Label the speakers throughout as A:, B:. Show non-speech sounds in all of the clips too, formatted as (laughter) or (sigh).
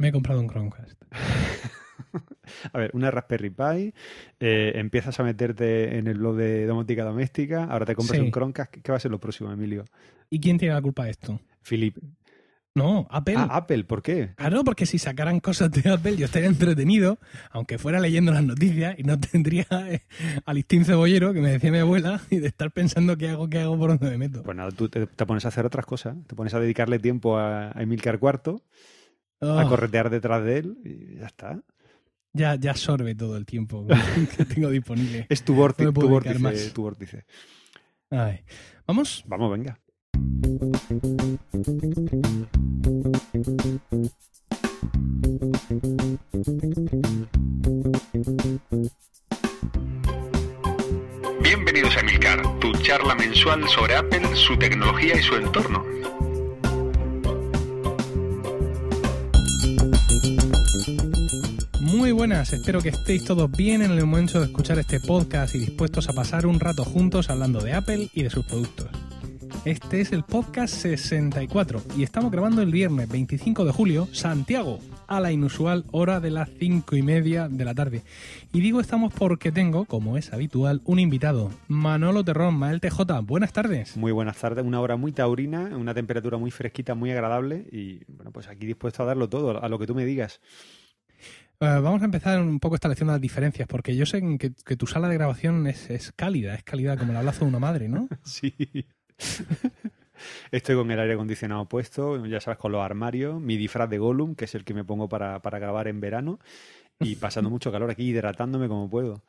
A: Me he comprado un Chromecast. (laughs)
B: a ver, una Raspberry Pi, eh, empiezas a meterte en el blog de domótica doméstica, ahora te compras
A: Sí.
B: un Chromecast. ¿Qué va a ser lo próximo, Emilio?
A: ¿Y quién tiene la culpa de esto?
B: Philip.
A: No, Apple.
B: Ah, Apple, ¿por qué?
A: Claro, porque si sacaran cosas de Apple yo estaría entretenido, aunque fuera leyendo las noticias y no tendría eh, al listín cebollero que me decía mi abuela y de estar pensando qué hago, qué hago, por dónde me meto.
B: Pues nada, tú te, te pones a hacer otras cosas. Te pones a dedicarle tiempo a, a Emilcar Cuarto, a
A: Oh,
B: corretear detrás de él y ya está.
A: ya, ya absorbe todo el tiempo (laughs) que tengo disponible.
B: Es tu vórtice,
A: No
B: tu vórtice,
A: más.
B: tu vórtice.
A: Ay. Vamos,
B: Vamos, venga.
C: Bienvenidos a Emilcar, tu charla mensual sobre Apple, su tecnología y su entorno.
A: Muy buenas, espero que estéis todos bien en el momento de escuchar este podcast y dispuestos a pasar un rato juntos hablando de Apple y de sus productos. Este es el podcast 64 y estamos grabando el viernes 25 de julio, Santiago, a la inusual hora de las 5 y media de la tarde. Y digo estamos porque tengo, como es habitual, un invitado, Manolo Terrón, Mael TJ. Buenas tardes.
B: Muy buenas tardes, una hora muy taurina, una temperatura muy fresquita, muy agradable y bueno, pues aquí dispuesto a darlo todo, a lo que tú me digas.
A: Eh, vamos a empezar un poco estableciendo las diferencias, porque yo sé que, tu sala de grabación es, es cálida, es cálida como el abrazo de una madre, ¿no? (laughs)
B: Sí. Estoy con el aire acondicionado puesto, ya sabes, con los armarios, mi disfraz de Gollum, que es el que me pongo para, para grabar en verano, y pasando mucho calor aquí, hidratándome como puedo.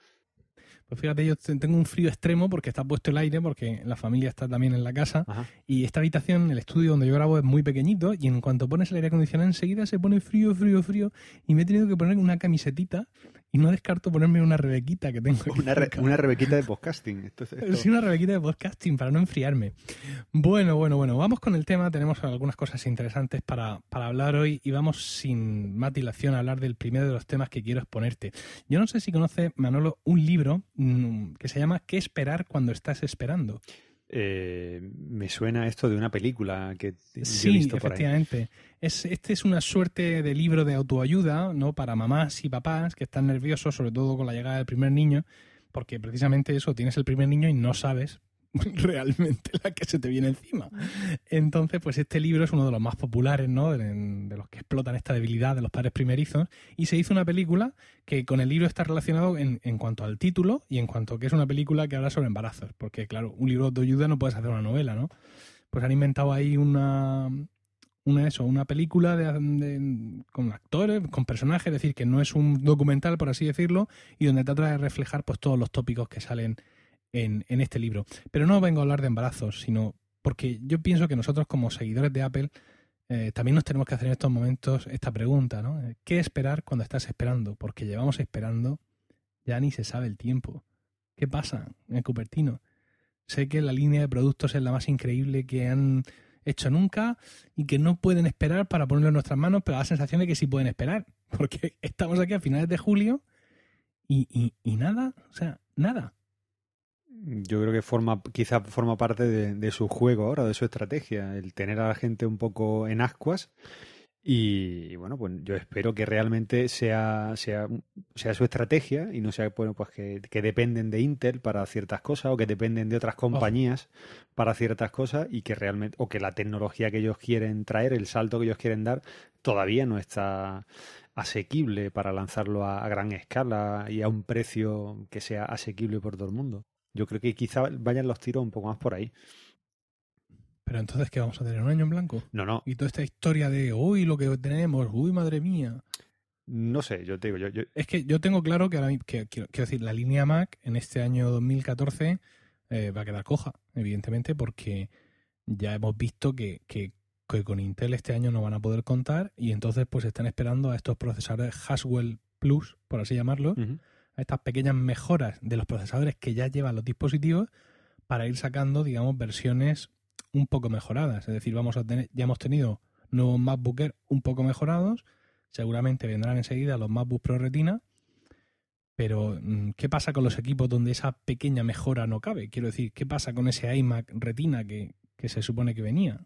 A: Pues fíjate, yo te- tengo un frío extremo porque está puesto el aire, porque la familia está también en la casa.
B: Ajá.
A: Y esta habitación, el estudio donde yo grabo, es muy pequeñito. Y en cuanto pones el aire acondicionado, enseguida se pone frío, frío, frío. Y me he tenido que poner una camisetita. Y no descarto ponerme una rebequita que tengo.
B: Una, re- una rebequita de podcasting. Esto- esto-
A: Sí, una rebequita de podcasting para no enfriarme. Bueno, bueno, bueno, vamos con el tema. Tenemos algunas cosas interesantes para, para hablar hoy y vamos sin más dilación a hablar del primero de los temas que quiero exponerte. Yo no sé si conoce, Manolo, un libro mm, que se llama ¿Qué esperar cuando estás esperando?
B: Eh, me suena esto de una película que yo he
A: Sí,
B: visto por ahí.
A: efectivamente. Es, este es una suerte de libro de autoayuda, ¿no? Para mamás y papás que están nerviosos, sobre todo con la llegada del primer niño, porque precisamente eso, tienes el primer niño y no sabes (laughs) realmente la que se te viene encima. Entonces, pues este libro es uno de los más populares, ¿no? De, los que explotan esta debilidad de los padres primerizos. Y se hizo una película que con el libro está relacionado en, en cuanto al título y en cuanto que es una película que habla sobre embarazos. Porque, claro, un libro de autoayuda no puedes hacer una novela, ¿no? Pues han inventado ahí una, una eso, una película de, de- con actores, con personajes, es decir, que no es un documental, por así decirlo, y donde trata de reflejar pues todos los tópicos que salen en, en este libro. Pero no vengo a hablar de embarazos, sino porque yo pienso que nosotros como seguidores de Apple eh, también nos tenemos que hacer en estos momentos esta pregunta, ¿no? Eh, ¿Qué esperar cuando estás esperando? Porque llevamos esperando, ya ni se sabe el tiempo. ¿Qué pasa en Cupertino? Sé que la línea de productos es la más increíble que han hecho nunca y que no pueden esperar para ponerlo en nuestras manos, pero la sensación de que sí pueden esperar, (laughs) porque estamos aquí a finales de julio y, y nada, o sea, nada.
B: Yo creo que forma, quizá forma parte de, de su juego ahora, de su estrategia, el tener a la gente un poco en ascuas. Y bueno, pues yo espero que realmente sea, sea, sea su estrategia y no sea bueno, pues que, que dependen de Intel para ciertas cosas o que dependen de otras compañías para ciertas cosas y que realmente, o que la tecnología que ellos quieren traer, el salto que ellos quieren dar, todavía no está asequible para lanzarlo a, a gran escala y a un precio que sea asequible por todo el mundo. Yo creo que quizá vayan los tiros un poco más por ahí.
A: Pero entonces, ¿qué vamos a tener? ¿Un año en blanco?
B: No, no,
A: Y toda esta historia de, uy, lo que tenemos, uy, madre mía.
B: no sé, yo te digo, yo, yo-
A: Es que yo tengo claro que ahora que, quiero, quiero decir, la línea Mac en este año 2014 eh, va a quedar coja, evidentemente, porque ya hemos visto que, que, que con Intel este año no van a poder contar y entonces pues están esperando a estos procesadores Haswell Plus, por así llamarlo. Estas pequeñas mejoras de los procesadores que ya llevan los dispositivos para ir sacando, digamos, versiones un poco mejoradas. Es decir, vamos a tener, ya hemos tenido nuevos MacBook Air un poco mejorados, seguramente vendrán enseguida los MacBook Pro Retina, pero mm, ¿qué pasa con los equipos donde esa pequeña mejora no cabe? Quiero decir, ¿qué pasa con ese iMac Retina que, que se supone que venía?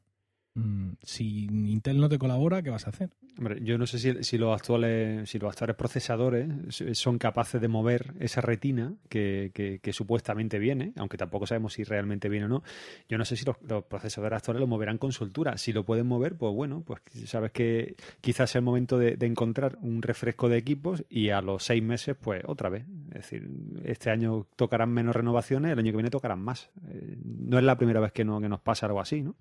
A: Mm, si Intel no te colabora, ¿qué vas a hacer?
B: Hombre, yo no sé si, los actuales, si los actuales procesadores son capaces de mover esa retina que, que, supuestamente viene, aunque tampoco sabemos si realmente viene o no. Yo no sé si los, procesadores actuales lo moverán con soltura. Si lo pueden mover, pues bueno, pues sabes que quizás sea el momento de, de encontrar un refresco de equipos y a los seis meses, pues otra vez. Es decir, este año tocarán menos renovaciones, el año que viene tocarán más. Eh, no es la primera vez que, no, que nos pasa algo así, ¿no?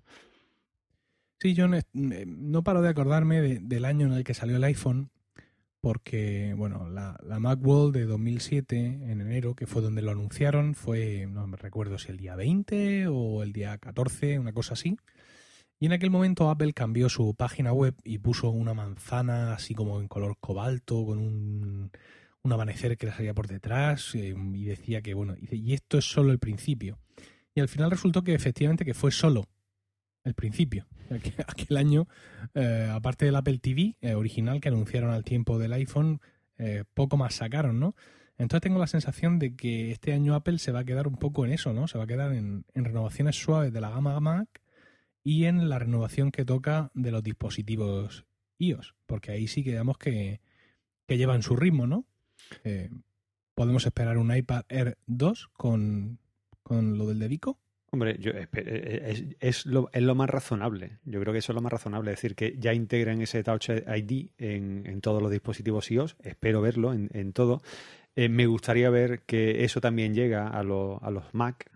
A: Sí, yo no, paro de acordarme del año en el que salió el iPhone, porque, bueno, la, la Macworld de 2007, en enero, que fue donde lo anunciaron, fue, no me recuerdo si el día 20 o el día 14, una cosa así. Y en aquel momento Apple cambió su página web y puso una manzana así como en color cobalto, con un, un amanecer que le salía por detrás, eh, y decía que, bueno, y esto es solo el principio. Y al final resultó que efectivamente que fue solo el principio. (laughs) Aquel año, eh, aparte del Apple TV eh, original que anunciaron al tiempo del iPhone, eh, poco más sacaron, ¿no? Entonces tengo la sensación de que este año Apple se va a quedar un poco en eso, ¿no? Se va a quedar en, renovaciones suaves de la gama Mac y en la renovación que toca de los dispositivos iOS, porque ahí sí que que, que llevan su ritmo, ¿no? podemos esperar un iPad Air 2 con, con lo del dedico.
B: Hombre, yo, eh, eh, es, lo, es, lo, más razonable. Yo creo que eso es lo más razonable. Es decir, que ya integren ese Touch ID en, todos los dispositivos iOS. Espero verlo en, todo. Eh, me gustaría ver que eso también llega a, a los Mac.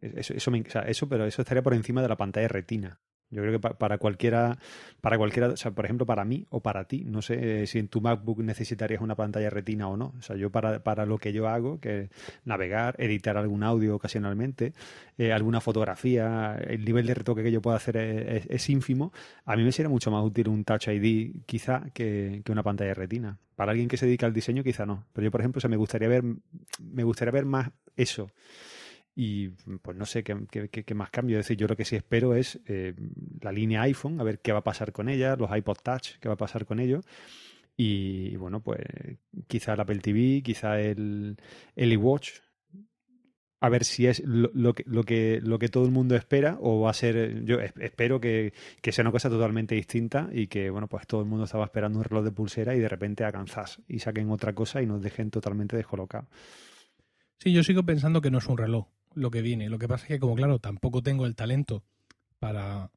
B: Eso, eso, eso, pero eso estaría por encima de la pantalla retina. Yo creo que para cualquiera, para cualquiera, por ejemplo, para mí o para ti, no sé eh, si en tu MacBook necesitarías una pantalla retina o no. O sea, yo para, para lo que yo hago, que navegar, editar algún audio ocasionalmente, eh, alguna fotografía, el nivel de retoque que yo pueda hacer es, ínfimo. A mí me sería mucho más útil un Touch ID quizá que, que, una pantalla retina. Para alguien que se dedica al diseño quizá no. Pero yo, por ejemplo, o sea, me gustaría ver, me gustaría ver más eso y pues no sé qué, más cambio. Es decir, yo lo que sí espero es eh, la línea iPhone, a ver qué va a pasar con ella, los iPod Touch, qué va a pasar con ellos. Y, bueno, pues quizá el Apple TV, quizá el, el iWatch, a ver si es lo, que, lo, que, lo que todo el mundo espera o va a ser, yo espero que, que, sea una cosa totalmente distinta y que, bueno, pues todo el mundo estaba esperando un reloj de pulsera y de repente hagan y saquen otra cosa y nos dejen totalmente descolocados.
A: Sí, yo sigo pensando que no es un reloj lo que viene. Lo que pasa es que, como claro, tampoco tengo el talento para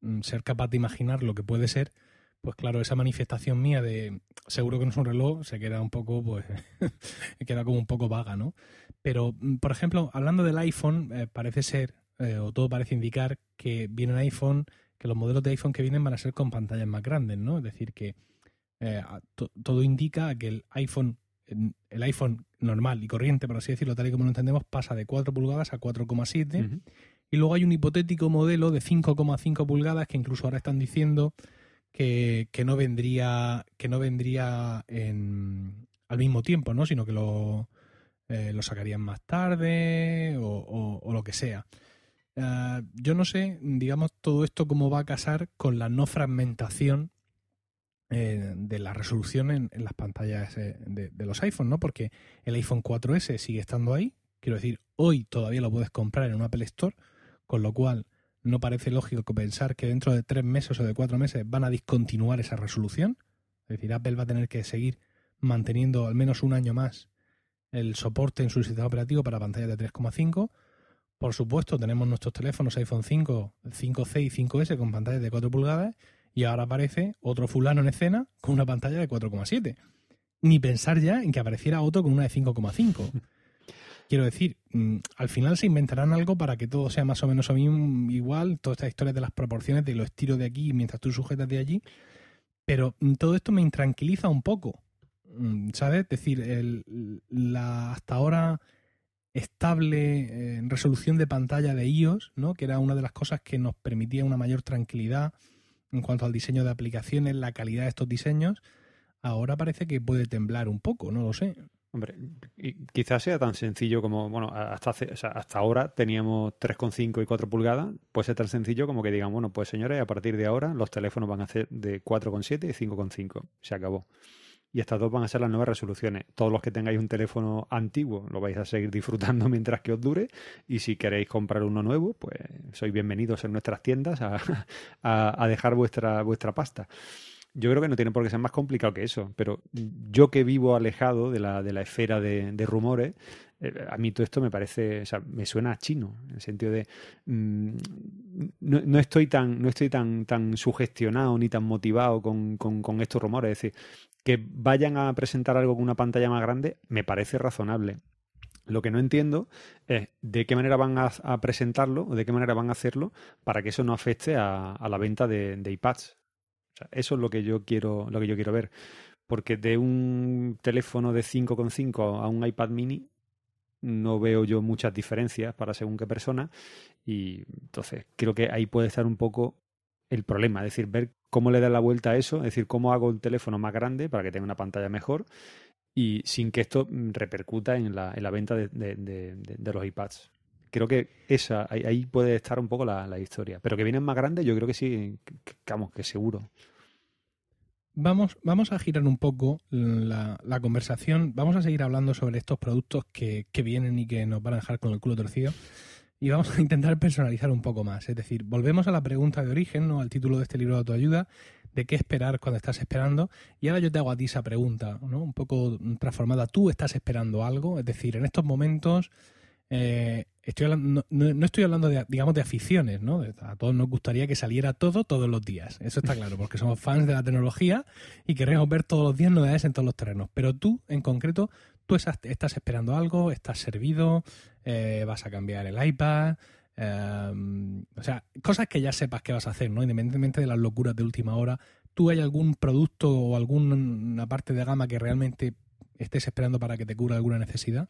A: mm, ser capaz de imaginar lo que puede ser, pues claro, esa manifestación mía de seguro que no es un reloj se queda un poco, pues, (laughs) queda como un poco vaga, ¿no? Pero, mm, por ejemplo, hablando del iPhone, eh, parece ser, eh, o todo parece indicar que viene un iPhone, que los modelos de iPhone que vienen van a ser con pantallas más grandes, ¿no? Es decir, que eh, todo indica que el iPhone el iPhone normal y corriente, por así decirlo, tal y como lo entendemos, pasa de 4 pulgadas a 4,7. Y luego hay un hipotético modelo de 5,5 pulgadas que incluso ahora están diciendo que, no vendría, que no vendría en, al mismo tiempo, ¿no? Sino que lo, eh, lo sacarían más tarde o, lo que sea. Ah, yo no sé, digamos, todo esto cómo va a casar con la no fragmentación eh, de la resolución en, las pantallas eh, de, los iPhones, ¿no? Porque el iPhone 4S sigue estando ahí. Quiero decir, hoy todavía lo puedes comprar en un Apple Store, con lo cual no parece lógico pensar que dentro de tres meses o de cuatro meses van a discontinuar esa resolución. Es decir, Apple va a tener que seguir manteniendo al menos un año más el soporte en su sistema operativo para pantallas de 3,5. Por supuesto, tenemos nuestros teléfonos iPhone 5, 5C y 5S con pantallas de 4 pulgadas y ahora aparece otro fulano en escena con una pantalla de 4,7. Ni pensar ya en que apareciera otro con una de 5,5. (laughs) Quiero decir, mm, al final se inventarán algo para que todo sea más o menos igual, todas estas historias de las proporciones, de lo estiro de aquí mientras tú sujetas de allí, pero mm, todo esto me intranquiliza un poco, mm, ¿sabes? Es decir, el, la hasta ahora estable eh, resolución de pantalla de iOS, ¿no? que era una de las cosas que nos permitía una mayor tranquilidad en cuanto al diseño de aplicaciones, la calidad de estos diseños, ahora parece que puede temblar un poco, no lo sé.
B: Hombre, quizás sea tan sencillo como, bueno, hasta, hasta ahora teníamos 3,5 y 4 pulgadas, puede ser tan sencillo como que digan, bueno, pues señores, a partir de ahora los teléfonos van a ser de 4,7 y 5,5. Se acabó. Y estas dos van a ser las nuevas resoluciones. Todos los que tengáis un teléfono antiguo lo vais a seguir (laughs) disfrutando mientras que os dure y si queréis comprar uno nuevo, pues sois bienvenidos en nuestras tiendas (laughs) a, a dejar vuestra, vuestra pasta yo creo que no tiene por qué ser más complicado que eso, pero yo que vivo alejado de la, de la esfera de, rumores, eh, a mí todo esto me parece, o sea, me suena a chino, en el sentido de mm, no, estoy tan, no estoy tan, tan sugestionado ni tan motivado con, con, estos rumores. Es decir, que vayan a presentar algo con una pantalla más grande, me parece razonable. Lo que no entiendo es de qué manera van a, presentarlo o de qué manera van a hacerlo para que eso no afecte a, la venta de, iPads eso es lo que yo quiero, lo que yo quiero ver. Porque de un teléfono de 5,5 a un iPad mini no veo yo muchas diferencias para según qué persona. Y entonces creo que ahí puede estar un poco el problema. Es decir, ver cómo le da la vuelta a eso. Es decir, cómo hago un teléfono más grande para que tenga una pantalla mejor y sin que esto repercuta en la, en la venta de, de los iPads creo que esa, ahí, puede estar un poco la, historia. Pero que vienen más grandes, yo creo que sí, que, vamos, que seguro.
A: Vamos, vamos a girar un poco la, conversación. Vamos a seguir hablando sobre estos productos que, que, vienen y que nos van a dejar con el culo torcido. Y vamos a intentar personalizar un poco más. Es decir, volvemos a la pregunta de origen, ¿no? al título de este libro de autoayuda, de qué esperar cuando estás esperando. Y ahora yo te hago a ti esa pregunta, ¿no? un poco transformada. ¿Tú estás esperando algo? Es decir, en estos momentos eh, estoy hablando, no, estoy hablando de, digamos, de aficiones, ¿no? A todos nos gustaría que saliera todo todos los días. Eso está claro, porque somos fans de la tecnología y queremos ver todos los días novedades en todos los terrenos. Pero tú, en concreto, tú estás esperando algo, estás servido, eh, vas a cambiar el iPad, em, o sea, cosas que ya sepas que vas a hacer, ¿no? Independientemente de las locuras de última hora, ¿tú hay algún producto o alguna parte de gama que realmente estés esperando para que te cubra alguna necesidad?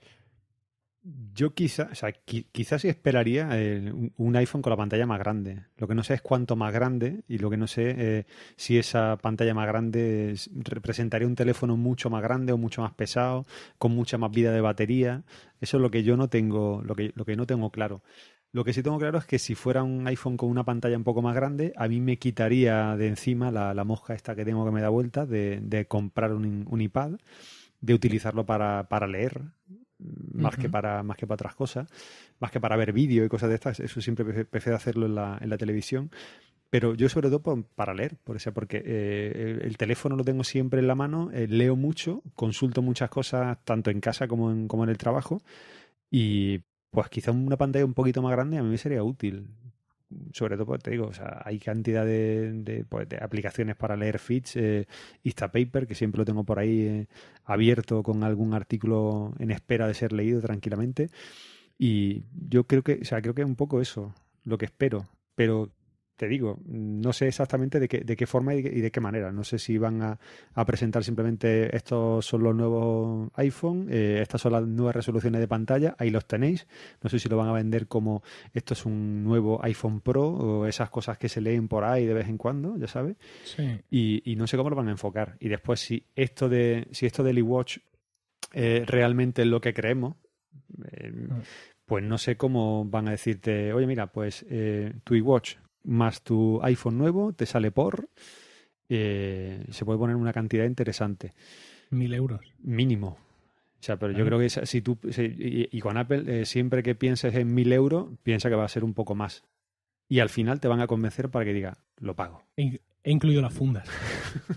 B: Yo quizá, o sea, quizás sí esperaría eh, un iPhone con la pantalla más grande. Lo que no sé es cuánto más grande y lo que no sé eh, si esa pantalla más grande representaría un teléfono mucho más grande o mucho más pesado, con mucha más vida de batería. Eso es lo que yo no tengo, lo que, lo que no tengo claro. Lo que sí tengo claro es que si fuera un iPhone con una pantalla un poco más grande, a mí me quitaría de encima la, la mosca esta que tengo que me da vuelta de, de comprar un, un iPad, de utilizarlo para, para leer más que para más que para otras cosas, más que para ver vídeo y cosas de estas, eso siempre prefiero hacerlo en la, en la televisión. Pero yo sobre todo para leer, por eso, porque eh, el teléfono lo tengo siempre en la mano, eh, leo mucho, consulto muchas cosas tanto en casa como en, como en el trabajo y pues quizá una pantalla un poquito más grande a mí me sería útil sobre todo, pues, te digo, o sea, hay cantidad de, pues, aplicaciones para leer feeds, eh, Instapaper, que siempre lo tengo por ahí eh, abierto con algún artículo en espera de ser leído tranquilamente. Y yo creo que, o sea, creo que es un poco eso, lo que espero. Pero te digo, no sé exactamente de qué, de qué forma y de, qué manera. No sé si van a, presentar simplemente estos son los nuevos iPhone, eh, estas son las nuevas resoluciones de pantalla, ahí los tenéis. No sé si lo van a vender como esto es un nuevo iPhone Pro o esas cosas que se leen por ahí de vez en cuando, ya sabes.
A: Sí.
B: Y, no sé cómo lo van a enfocar. Y después, si esto de si esto del iWatch eh, realmente es lo que creemos, eh, ah. pues no sé cómo van a decirte, oye, mira, pues eh, tu iWatch más tu iPhone nuevo, te sale por. Eh, se puede poner una cantidad interesante.
A: Mil euros.
B: Mínimo. O sea, pero yo creo que si tú. y, con Apple, eh, siempre que pienses en mil euros, piensa que va a ser un poco más. Y al final te van a convencer para que diga, lo pago.
A: He, incluido las fundas.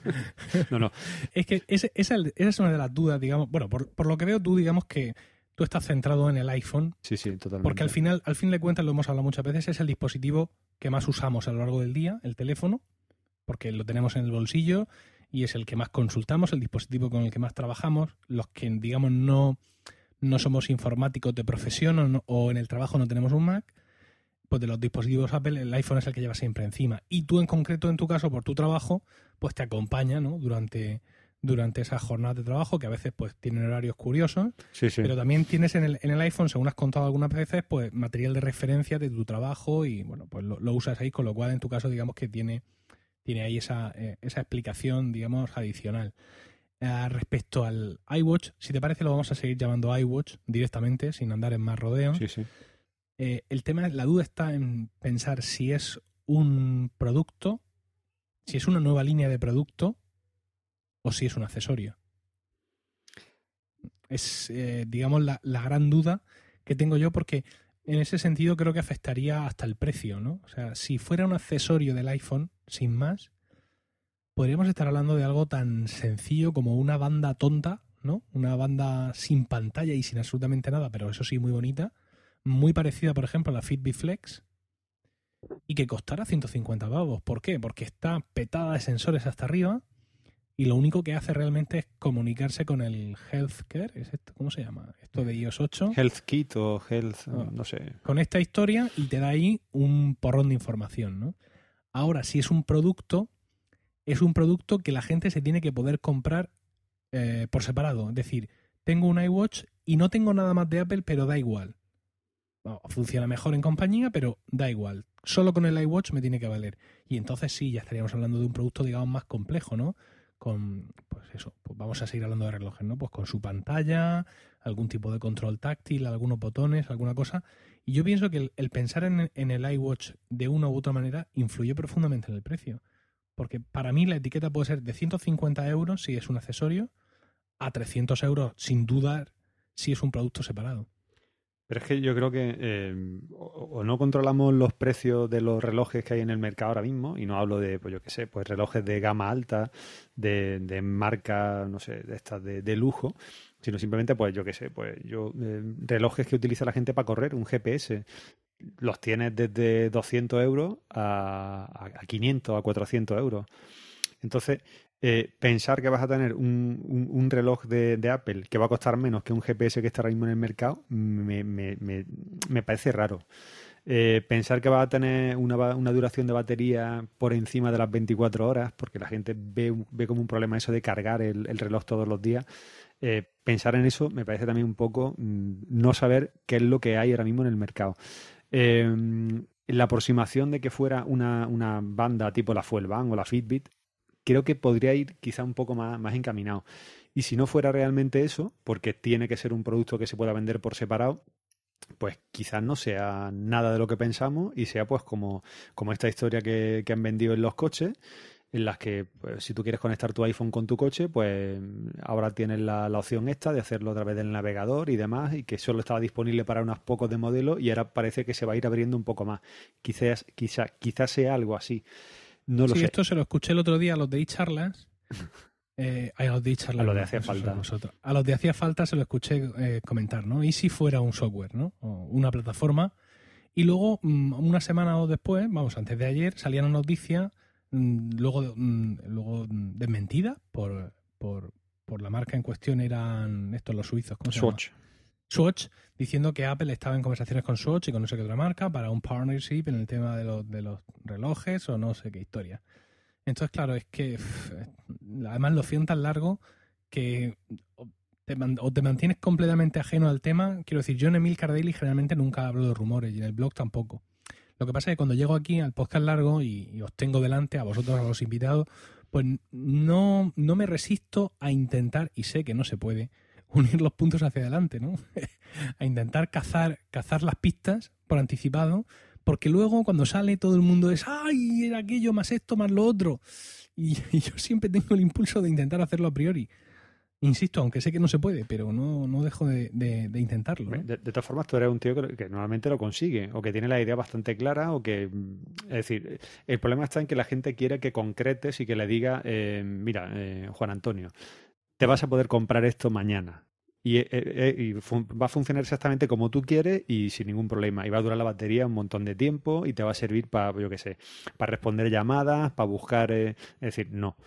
A: (laughs)
B: no, no.
A: Es que esa, es una de las dudas, digamos. Bueno, por, por lo que veo, tú, digamos que tú estás centrado en el iPhone.
B: Sí, sí, totalmente.
A: Porque al final, al fin de cuentas, lo hemos hablado muchas veces, es el dispositivo que más usamos a lo largo del día, el teléfono, porque lo tenemos en el bolsillo y es el que más consultamos, el dispositivo con el que más trabajamos, los que, digamos, no, no somos informáticos de profesión o, en el trabajo no tenemos un Mac, pues de los dispositivos Apple el iPhone es el que lleva siempre encima. Y tú en concreto, en tu caso, por tu trabajo, pues te acompaña, ¿no? Durante, durante esas jornadas de trabajo, que a veces pues tienen horarios curiosos, pero también tienes en el, en el iPhone, según has contado algunas veces, pues material de referencia de tu trabajo y bueno, pues lo, usas ahí, con lo cual en tu caso digamos que tiene, tiene ahí esa, eh, esa explicación, digamos, adicional. Eh, respecto al iWatch, si te parece lo vamos a seguir llamando iWatch directamente, sin andar en más rodeos. Eh, el tema, la duda está en pensar si es un producto, si es una nueva línea de producto o si es un accesorio. es, eh, digamos, la, la gran duda que tengo yo porque en ese sentido creo que afectaría hasta el precio, ¿no? O sea, si fuera un accesorio del iPhone, sin más, podríamos estar hablando de algo tan sencillo como una banda tonta, ¿no? Una banda sin pantalla y sin absolutamente nada, pero eso sí muy bonita, muy parecida, por ejemplo, a la Fitbit Flex, y que costara 150 pavos. ¿Por qué? Porque está petada de sensores hasta arriba y lo único que hace realmente es comunicarse con el healthcare, ¿es esto? ¿Cómo se llama? Esto de iOS 8.
B: Health Kit o Health,
A: Ah.
B: no sé.
A: Con esta historia y te da ahí un porrón de información, ¿no? Ahora, si es un producto, es un producto que la gente se tiene que poder comprar eh, por separado. Es decir, tengo un iWatch y no tengo nada más de Apple, pero da igual. Bueno, funciona mejor en compañía, pero da igual. Solo con el iWatch me tiene que valer. Y entonces sí, ya estaríamos hablando de un producto, digamos, más complejo, ¿no? Con, pues eso, pues vamos a seguir hablando de relojes, ¿no? Pues con su pantalla, algún tipo de control táctil, algunos botones, alguna cosa. Y yo pienso que el, pensar en, en el iWatch de una u otra manera influye profundamente en el precio. Porque para mí la etiqueta puede ser de 150 euros si es un accesorio, a 300 euros sin dudar si es un producto separado.
B: Pero es que yo creo que eh, o, no controlamos los precios de los relojes que hay en el mercado ahora mismo, y no hablo de, pues yo qué sé, pues relojes de gama alta, de, de marca, no sé, de estas de, de lujo, sino simplemente, pues yo qué sé, pues yo, eh, relojes que utiliza la gente para correr, un GPS, los tienes desde 200 euros a, a, a 500, a 400 euros. Entonces, eh, pensar que vas a tener un, reloj de, Apple que va a costar menos que un GPS que está ahora mismo en el mercado me, me, me, me parece raro. Eh, pensar que va a tener una, una, duración de batería por encima de las 24 horas, porque la gente ve, ve como un problema eso de cargar el, el reloj todos los días. Eh, pensar en eso me parece también un poco mmm, no saber qué es lo que hay ahora mismo en el mercado. La aproximación de que fuera una, una banda tipo la Fuelband o la Fitbit creo que podría ir quizá un poco más, más encaminado. Y si no fuera realmente eso, porque tiene que ser un producto que se pueda vender por separado, pues quizás no sea nada de lo que pensamos y sea pues como, como esta historia que, que han vendido en los coches, en las que pues, si tú quieres conectar tu iPhone con tu coche, pues ahora tienes la, la, opción esta de hacerlo a través del navegador y demás, y que solo estaba disponible para unos pocos de modelos y ahora parece que se va a ir abriendo un poco más. Quizás, quizá, quizás sea algo así. No lo
A: sí,
B: sé.
A: esto se lo escuché el otro día a los de charlas. (laughs) Eh, a los de.
B: A los de hacía falta.
A: A los de hacía falta se lo escuché eh, comentar, ¿no? Y si fuera un software, ¿no? O una plataforma. Y luego, mmm, una semana o después, vamos, antes de ayer, salía una noticia, mmm, luego, mmm, luego desmentida por, por, por, la marca en cuestión, eran estos los suizos, ¿cómo se
B: Swatch.
A: llama? Swatch, diciendo que Apple estaba en conversaciones con Swatch y con no sé qué otra marca para un partnership en el tema de los, de los relojes o no sé qué historia. Entonces, claro, es que además lo hacían tan largo que te, o te, mantienes completamente ajeno al tema. Quiero decir, yo en Emil Cardelli generalmente nunca hablo de rumores y en el blog tampoco. Lo que pasa es que cuando llego aquí al podcast largo y, y os tengo delante, a vosotros, a los invitados, pues no, no me resisto a intentar, y sé que no se puede, unir los puntos hacia adelante, ¿no? (laughs) a intentar cazar, cazar las pistas por anticipado porque luego cuando sale todo el mundo es, ay, era aquello más esto más lo otro. Y, (laughs) yo siempre tengo el impulso de intentar hacerlo a priori. Insisto, aunque sé que no se puede, pero no, no dejo de, intentarlo.
B: De, todas formas, tú eres un tío que, que, normalmente lo consigue, o que tiene la idea bastante clara, o que. Es decir, el problema está en que la gente quiere que concretes y que le diga, eh, mira, eh, Juan Antonio, te vas a poder comprar esto mañana. Y, eh, eh, y va a funcionar exactamente como tú quieres y sin ningún problema. Y va a durar la batería un montón de tiempo y te va a servir para, yo qué sé, para responder llamadas, para buscar. Eh, es decir, no.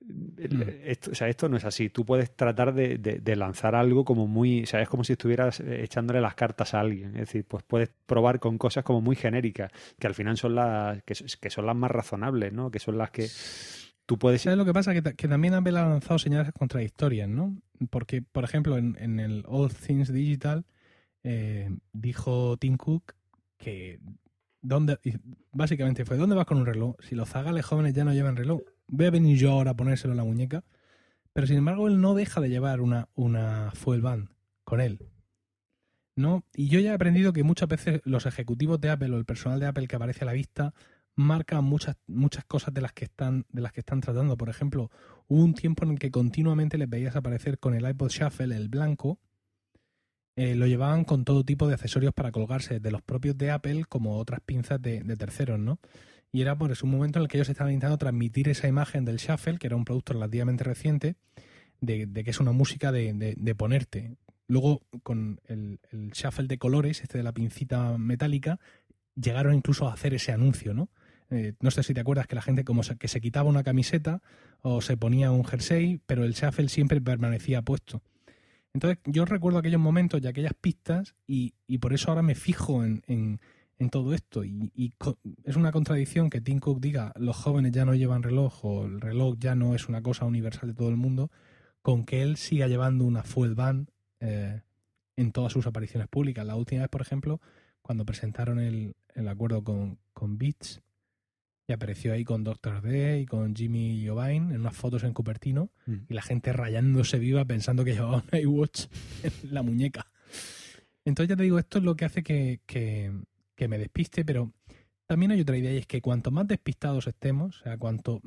B: Mm. Esto, o sea, esto no es así. Tú puedes tratar de, de, de, lanzar algo como muy. O sea, es como si estuvieras echándole las cartas a alguien. Es decir, pues puedes probar con cosas como muy genéricas, que al final son las. que, que son las más razonables, ¿no? Que son las que. Tú puedes...
A: ¿Sabes lo que pasa? Que, que, también Apple ha lanzado señales contradictorias, ¿no? Porque, por ejemplo, en, el All Things Digital eh, dijo Tim Cook que ¿dónde, básicamente fue, ¿dónde vas con un reloj? Si los zagales jóvenes ya no llevan reloj, voy a venir yo ahora a ponérselo en la muñeca. Pero sin embargo, él no deja de llevar una, una fuel band con él. ¿No? Y yo ya he aprendido que muchas veces los ejecutivos de Apple o el personal de Apple que aparece a la vista marca muchas, muchas cosas de las que están, de las que están tratando. Por ejemplo, hubo un tiempo en el que continuamente les veías aparecer con el iPod Shuffle, el blanco, eh, lo llevaban con todo tipo de accesorios para colgarse, de los propios de Apple como otras pinzas de, terceros, ¿no? Y era por eso un momento en el que ellos estaban intentando transmitir esa imagen del Shuffle, que era un producto relativamente reciente, de, que es una música de, ponerte. Luego, con el, el, Shuffle de colores, este de la pincita metálica, llegaron incluso a hacer ese anuncio, ¿no? Eh, no sé si te acuerdas que la gente como que se quitaba una camiseta o se ponía un jersey, pero el shuffle siempre permanecía puesto. Entonces yo recuerdo aquellos momentos y aquellas pistas y, por eso ahora me fijo en, en, todo esto. Y, es una contradicción que Tim Cook diga los jóvenes ya no llevan reloj o el reloj ya no es una cosa universal de todo el mundo, con que él siga llevando una full band eh, en todas sus apariciones públicas. La última vez, por ejemplo, cuando presentaron el, el acuerdo con, con Beats, y apareció ahí con Doctor D y con Jimmy Jovine en unas fotos en Cupertino mm. y la gente rayándose viva pensando que llevaba un iWatch en la muñeca. Entonces ya te digo, esto es lo que hace que, que, me despiste, pero también hay otra idea y es que cuanto más despistados estemos, o sea, cuanto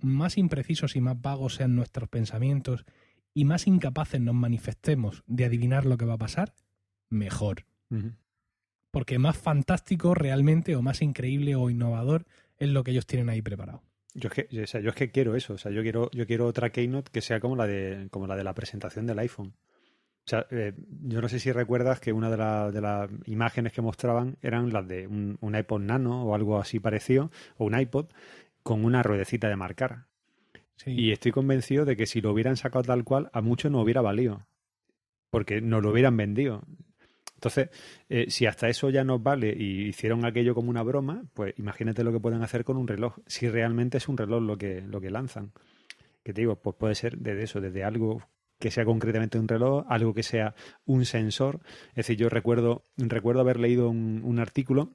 A: más imprecisos y más vagos sean nuestros pensamientos y más incapaces nos manifestemos de adivinar lo que va a pasar, mejor. Porque más fantástico realmente o más increíble o innovador es lo que ellos tienen ahí preparado.
B: Yo es que, o sea, yo es que quiero eso, o sea, yo quiero, yo quiero otra Keynote que sea como la de, como la de la presentación del iPhone. O sea, eh, yo no sé si recuerdas que una de, las imágenes que mostraban eran las de un, iPod Nano o algo así parecido, o un iPod, con una ruedecita de marcar. Y estoy convencido de que si lo hubieran sacado tal cual, a muchos no hubiera valido. Porque no lo hubieran vendido. Entonces, eh, si hasta eso ya nos vale y hicieron aquello como una broma, pues imagínate lo que pueden hacer con un reloj, si realmente es un reloj lo que, lo que lanzan. Que te digo, pues puede ser desde eso, desde algo que sea concretamente un reloj, algo que sea un sensor. Es decir, yo recuerdo, recuerdo haber leído un, artículo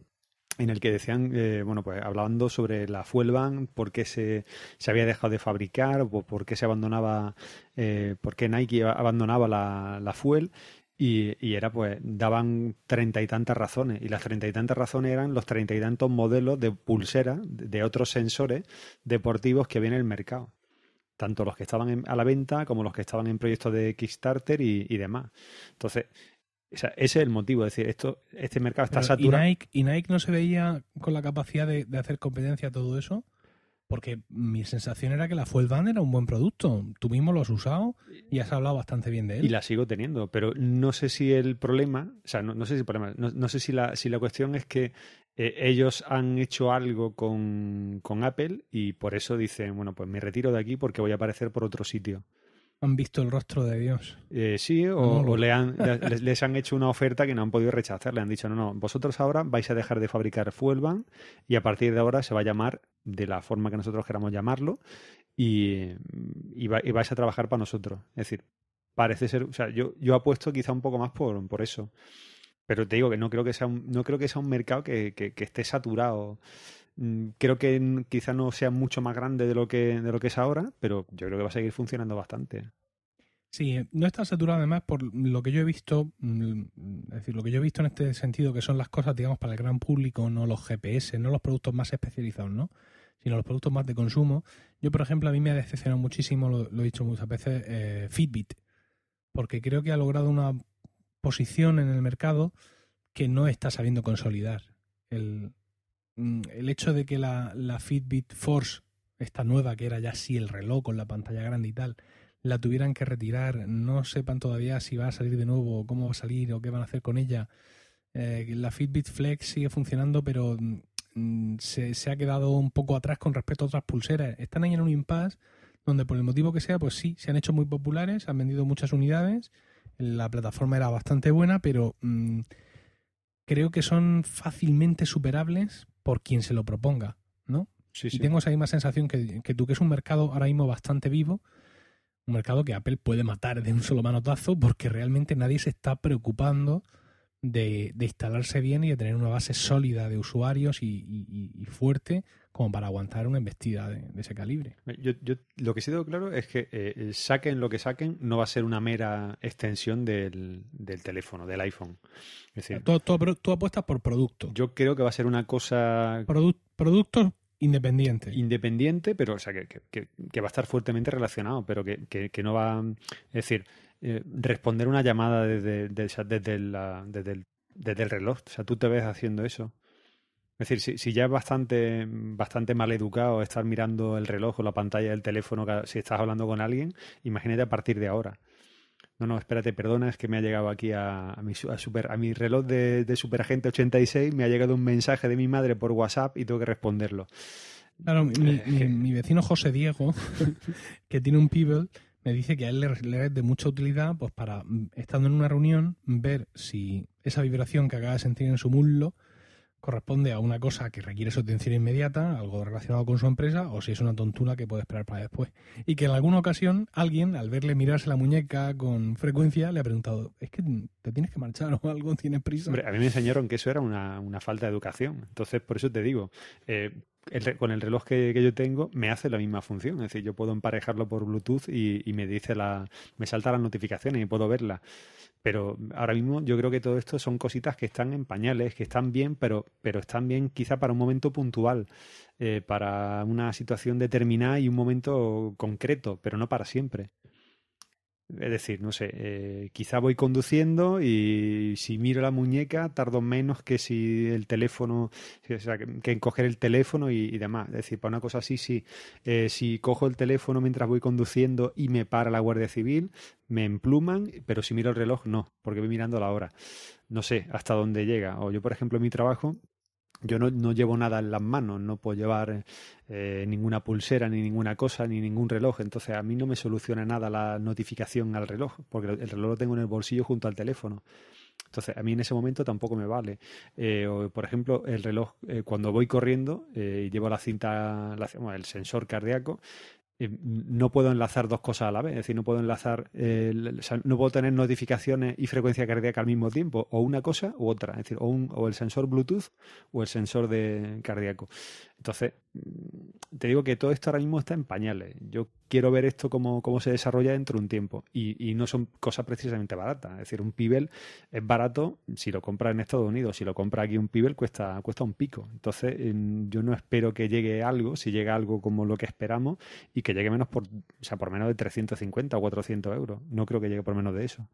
B: en el que decían, eh, bueno, pues hablando sobre la fuel band, por qué se, se había dejado de fabricar, o por qué se abandonaba, eh, por qué Nike abandonaba la fuel, y, era pues, daban treinta y tantas razones. Y las treinta y tantas razones eran los treinta y tantos modelos de pulsera de otros sensores deportivos que había en el mercado. Tanto los que estaban a la venta como los que estaban en proyectos de Kickstarter y, demás. Entonces, ese es el motivo. Es decir, esto, este mercado está saturado.
A: ¿y Nike, ¿Y Nike no se veía con la capacidad de, de hacer competencia a todo eso? Porque mi sensación era que la Fuel Band era un buen producto. Tú mismo lo has usado y has hablado bastante bien de él.
B: Y la sigo teniendo, pero no sé si el problema, o sea, no, sé si el problema, no, sé si la, si la cuestión es que eh, ellos han hecho algo con, con Apple y por eso dicen, bueno, pues me retiro de aquí porque voy a aparecer por otro sitio
A: han visto el rostro de Dios.
B: Eh, sí, o, le han, (laughs) les, han hecho una oferta que no han podido rechazar. Le han dicho, no, no, vosotros ahora vais a dejar de fabricar Fuelban y a partir de ahora se va a llamar de la forma que nosotros queramos llamarlo y, y, vais a trabajar para nosotros. Es decir, parece ser, o sea, yo, yo apuesto quizá un poco más por, por eso. Pero te digo que no creo que sea un, no creo que sea un mercado que, que, que esté saturado creo que quizá no sea mucho más grande de lo que de lo que es ahora, pero yo creo que va a seguir funcionando bastante.
A: Sí, no está saturado además por lo que yo he visto, mm, es decir, lo que yo he visto en este sentido, que son las cosas, digamos, para el gran público, no los GPS, no los productos más especializados, ¿no? Sino los productos más de consumo. Yo, por ejemplo, a mí me ha decepcionado muchísimo, lo, he dicho muchas veces, eh, Fitbit, porque creo que ha logrado una posición en el mercado que no está sabiendo consolidar. El, mm, el hecho de que la, Fitbit Force, esta nueva, que era ya sí el reloj con la pantalla grande y tal, la tuvieran que retirar, no sepan todavía si va a salir de nuevo, cómo va a salir o qué van a hacer con ella. Eh, la Fitbit Flex sigue funcionando, pero mm, se, ha quedado un poco atrás con respecto a otras pulseras. Están ahí en un impasse donde por el motivo que sea, pues sí, se han hecho muy populares, han vendido muchas unidades, la plataforma era bastante buena, pero mm, creo que son fácilmente superables por quien se lo proponga, ¿no?
B: Sí,
A: Y tengo esa misma sensación que, que tú, que es un mercado ahora mismo bastante vivo, un mercado que Apple puede matar de un solo manotazo porque realmente nadie se está preocupando de, instalarse bien y de tener una base sólida de usuarios y, fuerte como para aguantar una embestida de, de ese calibre.
B: Yo, yo, lo que sí tengo claro es que eh, saquen lo que saquen, no va a ser una mera extensión del, del teléfono, del iPhone. Es decir,
A: Tú, tú- tú apuestas por producto.
B: yo creo que va a ser una cosa
A: Produ- productos independientes.
B: independiente, pero o sea, que, que- va a estar fuertemente relacionado, pero que, que- no va. Es decir, eh, responder una llamada desde, de- o sea, desde, la- desde el, desde el reloj. O sea, tú te ves haciendo eso. Es decir, si, si ya es bastante, bastante mal educado estar mirando el reloj o la pantalla del teléfono si estás hablando con alguien, imagínate a partir de ahora. No, no, espérate, perdona, es que me ha llegado aquí a, a mi, a super, a mi reloj de, de Superagente 86, me ha llegado un mensaje de mi madre por WhatsApp y tengo que responderlo.
A: Claro, mi, mi-
B: Eh, que-
A: mi vecino José Diego, (laughs) que tiene un Pebble, me dice que a él le, le es de mucha utilidad pues para, mm, estando en una reunión, ver si esa vibración que acaba de sentir en su muslo corresponde a una cosa que requiere su atención inmediata, algo relacionado con su empresa, o si es una tontuna que puede esperar para después. Y que en alguna ocasión alguien, al verle mirarse la muñeca con frecuencia, le ha preguntado, ¿es que te tienes que marchar o algo? ¿Tienes prisa?
B: A mí me enseñaron que eso era una, una falta de educación. Entonces, por eso te digo, eh, el con el reloj que, que yo tengo me hace la misma función. Es decir, yo puedo emparejarlo por Bluetooth y, y me dice la, me salta las notificaciones y puedo verlas. Pero ahora mismo yo creo que todo esto son cositas que están en pañales, que están bien, pero, pero están bien quizá para un momento puntual, eh, para una situación determinada y un momento concreto, pero no para siempre. Es decir, no sé, eh, quizá voy conduciendo y si miro la muñeca tardo menos que si el teléfono, o sea, que, en coger el teléfono y, demás. Es decir, para una cosa así, sí. Eh, si cojo el teléfono mientras voy conduciendo y me para la Guardia Civil, me empluman, pero si miro el reloj, no, porque voy mirando la hora. No sé hasta dónde llega. O yo, por ejemplo, en mi trabajo, yo no, no llevo nada en las manos, no puedo llevar eh, ninguna pulsera, ni ninguna cosa, ni ningún reloj. Entonces a mí no me soluciona nada la notificación al reloj, porque el reloj lo tengo en el bolsillo junto al teléfono. Entonces a mí en ese momento tampoco me vale. Eh, o, por ejemplo, el reloj, eh, cuando voy corriendo eh, llevo la cinta, la- bueno, el sensor cardíaco, no puedo enlazar dos cosas a la vez, es decir, no puedo enlazar, eh, no puedo tener notificaciones y frecuencia cardíaca al mismo tiempo, o una cosa u otra, es decir, o, un- o el sensor Bluetooth o el sensor de cardíaco. Entonces, mm, te digo que todo esto ahora mismo está en pañales. Yo quiero ver esto cómo, cómo se desarrolla dentro de un tiempo. Y, y no son cosas precisamente baratas. Es decir, un Pibel es barato si lo compra en Estados Unidos. Si lo compra aquí un Pibel cuesta, cuesta un pico. Entonces, en- yo no espero que llegue algo, si llega algo como lo que esperamos, y que llegue menos por, o sea, por menos de 350 o 400 euros. No creo que llegue por menos de eso.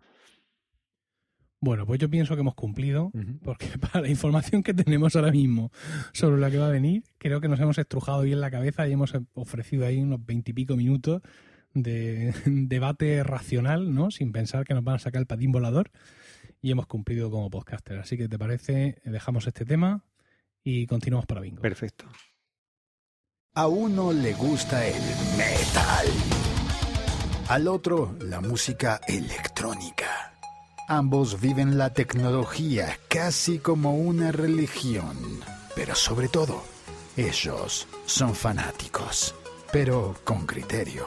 A: Bueno, pues yo pienso que hemos cumplido, porque (laughs) para la información que tenemos ahora mismo sobre la que va a venir, creo que nos hemos estrujado bien la cabeza y hemos ofrecido ahí unos veintipico minutos de (laughs) debate racional, ¿no? Sin pensar que nos van a sacar el patín volador. Y hemos cumplido como podcaster. Así que, ¿te parece? Dejamos este tema y continuamos para bingo.
B: Perfecto.
D: A uno le gusta el metal. Al otro la música electrónica. Ambos viven la tecnología casi como una religión. Pero sobre todo, ellos son fanáticos. Pero con criterio.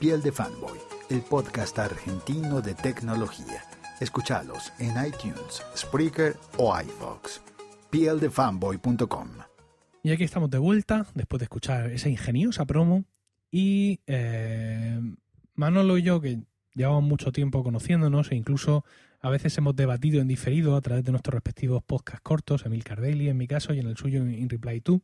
D: Piel de Fanboy, el podcast argentino de tecnología. Escuchalos en iTunes, Spreaker o iVoox. pieldefanboy.com
A: Y aquí estamos de vuelta, después de escuchar esa ingeniosa promo. Y eh, Manolo y yo, que llevamos mucho tiempo conociéndonos e incluso a veces hemos debatido en diferido a través de nuestros respectivos podcasts cortos, Emil Cardelli en mi caso y en el suyo en Reply To,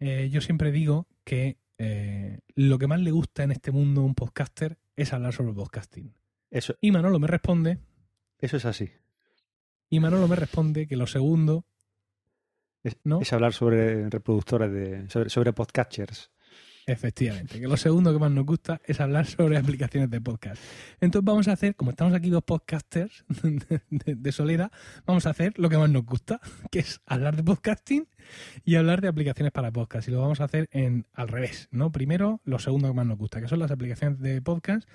A: eh, yo siempre digo que eh, lo que más le gusta en este mundo a un podcaster es hablar sobre podcasting.
B: Eso,
A: Y Manolo me responde,
B: eso es así.
A: y Manolo me responde que lo segundo
B: Es,
A: ¿No?
B: es hablar sobre reproductores de. sobre, sobre podcatchers.
A: Efectivamente, que lo segundo que más nos gusta es hablar sobre aplicaciones de podcast. Entonces vamos a hacer, como estamos aquí dos podcasters de, de vamos a hacer lo que más nos gusta, que es hablar de podcasting y hablar de aplicaciones para podcast. Y lo vamos a hacer en al revés, ¿no? Primero, lo segundo que más nos gusta, que son las aplicaciones de podcast,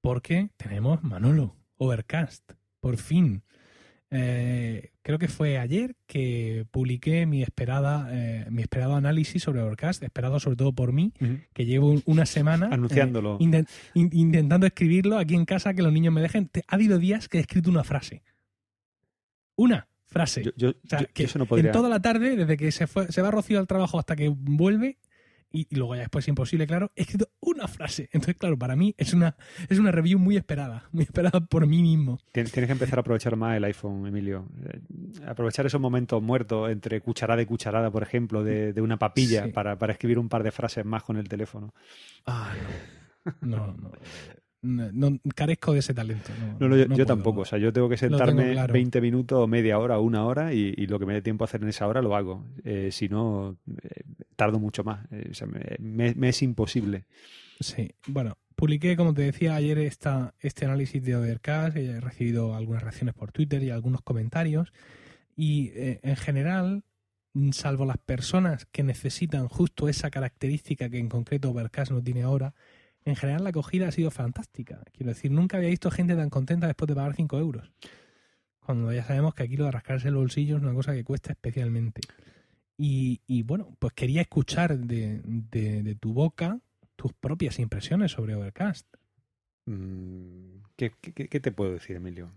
A: porque tenemos Manolo, Overcast, por fin. Eh, creo que fue ayer que publiqué mi esperada eh, mi esperado análisis sobre Overcast, esperado sobre todo por mí, que llevo un- una semana eh,
B: Anunciándolo.
A: inten- in- intentando escribirlo aquí en casa que los niños me dejen. Ha habido días que he escrito una frase. Una frase.
B: Yo, yo-
A: O sea,
B: yo-
A: que
B: yo eso no podría.
A: en toda la tarde, desde que se, fue, se va Rocío al trabajo hasta que vuelve, y, y luego ya después es imposible, claro, he escrito una frase. Entonces, claro, para mí es una, es una review muy esperada, muy esperada por mí mismo.
B: Tien- Tienes que empezar a aprovechar más el iPhone, Emilio. Eh, Aprovechar esos momentos muertos entre cucharada y cucharada, por ejemplo, de, de una papilla
A: Sí.
B: para, para escribir un par de frases más con el teléfono.
A: Ah, no. No, no. No, no, carezco de ese talento. No,
B: No, yo, tampoco. O sea, yo tengo que
A: tengo
B: sentarme
A: claro.
B: 20 minutos, media hora, o una hora y, y lo que me dé tiempo a hacer en esa hora lo hago. Eh, si no, eh, tardo mucho más. Eh, o sea, me, me- me es imposible.
A: Sí, bueno, publiqué, como te decía ayer, esta, este análisis de Overcast, y he recibido algunas reacciones por Twitter y algunos comentarios, y en general, salvo las personas que necesitan justo esa característica que en concreto Overcast no tiene ahora, en general la acogida ha sido fantástica. Quiero decir, nunca había visto gente tan contenta después de pagar 5 euros. Cuando ya sabemos que aquí lo de rascarse el bolsillo es una cosa que cuesta especialmente. Y, y bueno, pues quería escuchar de, de- de tu boca tus propias impresiones sobre Overcast.
B: Mm, ¿Qué, qué- qué te puedo decir, Emilio?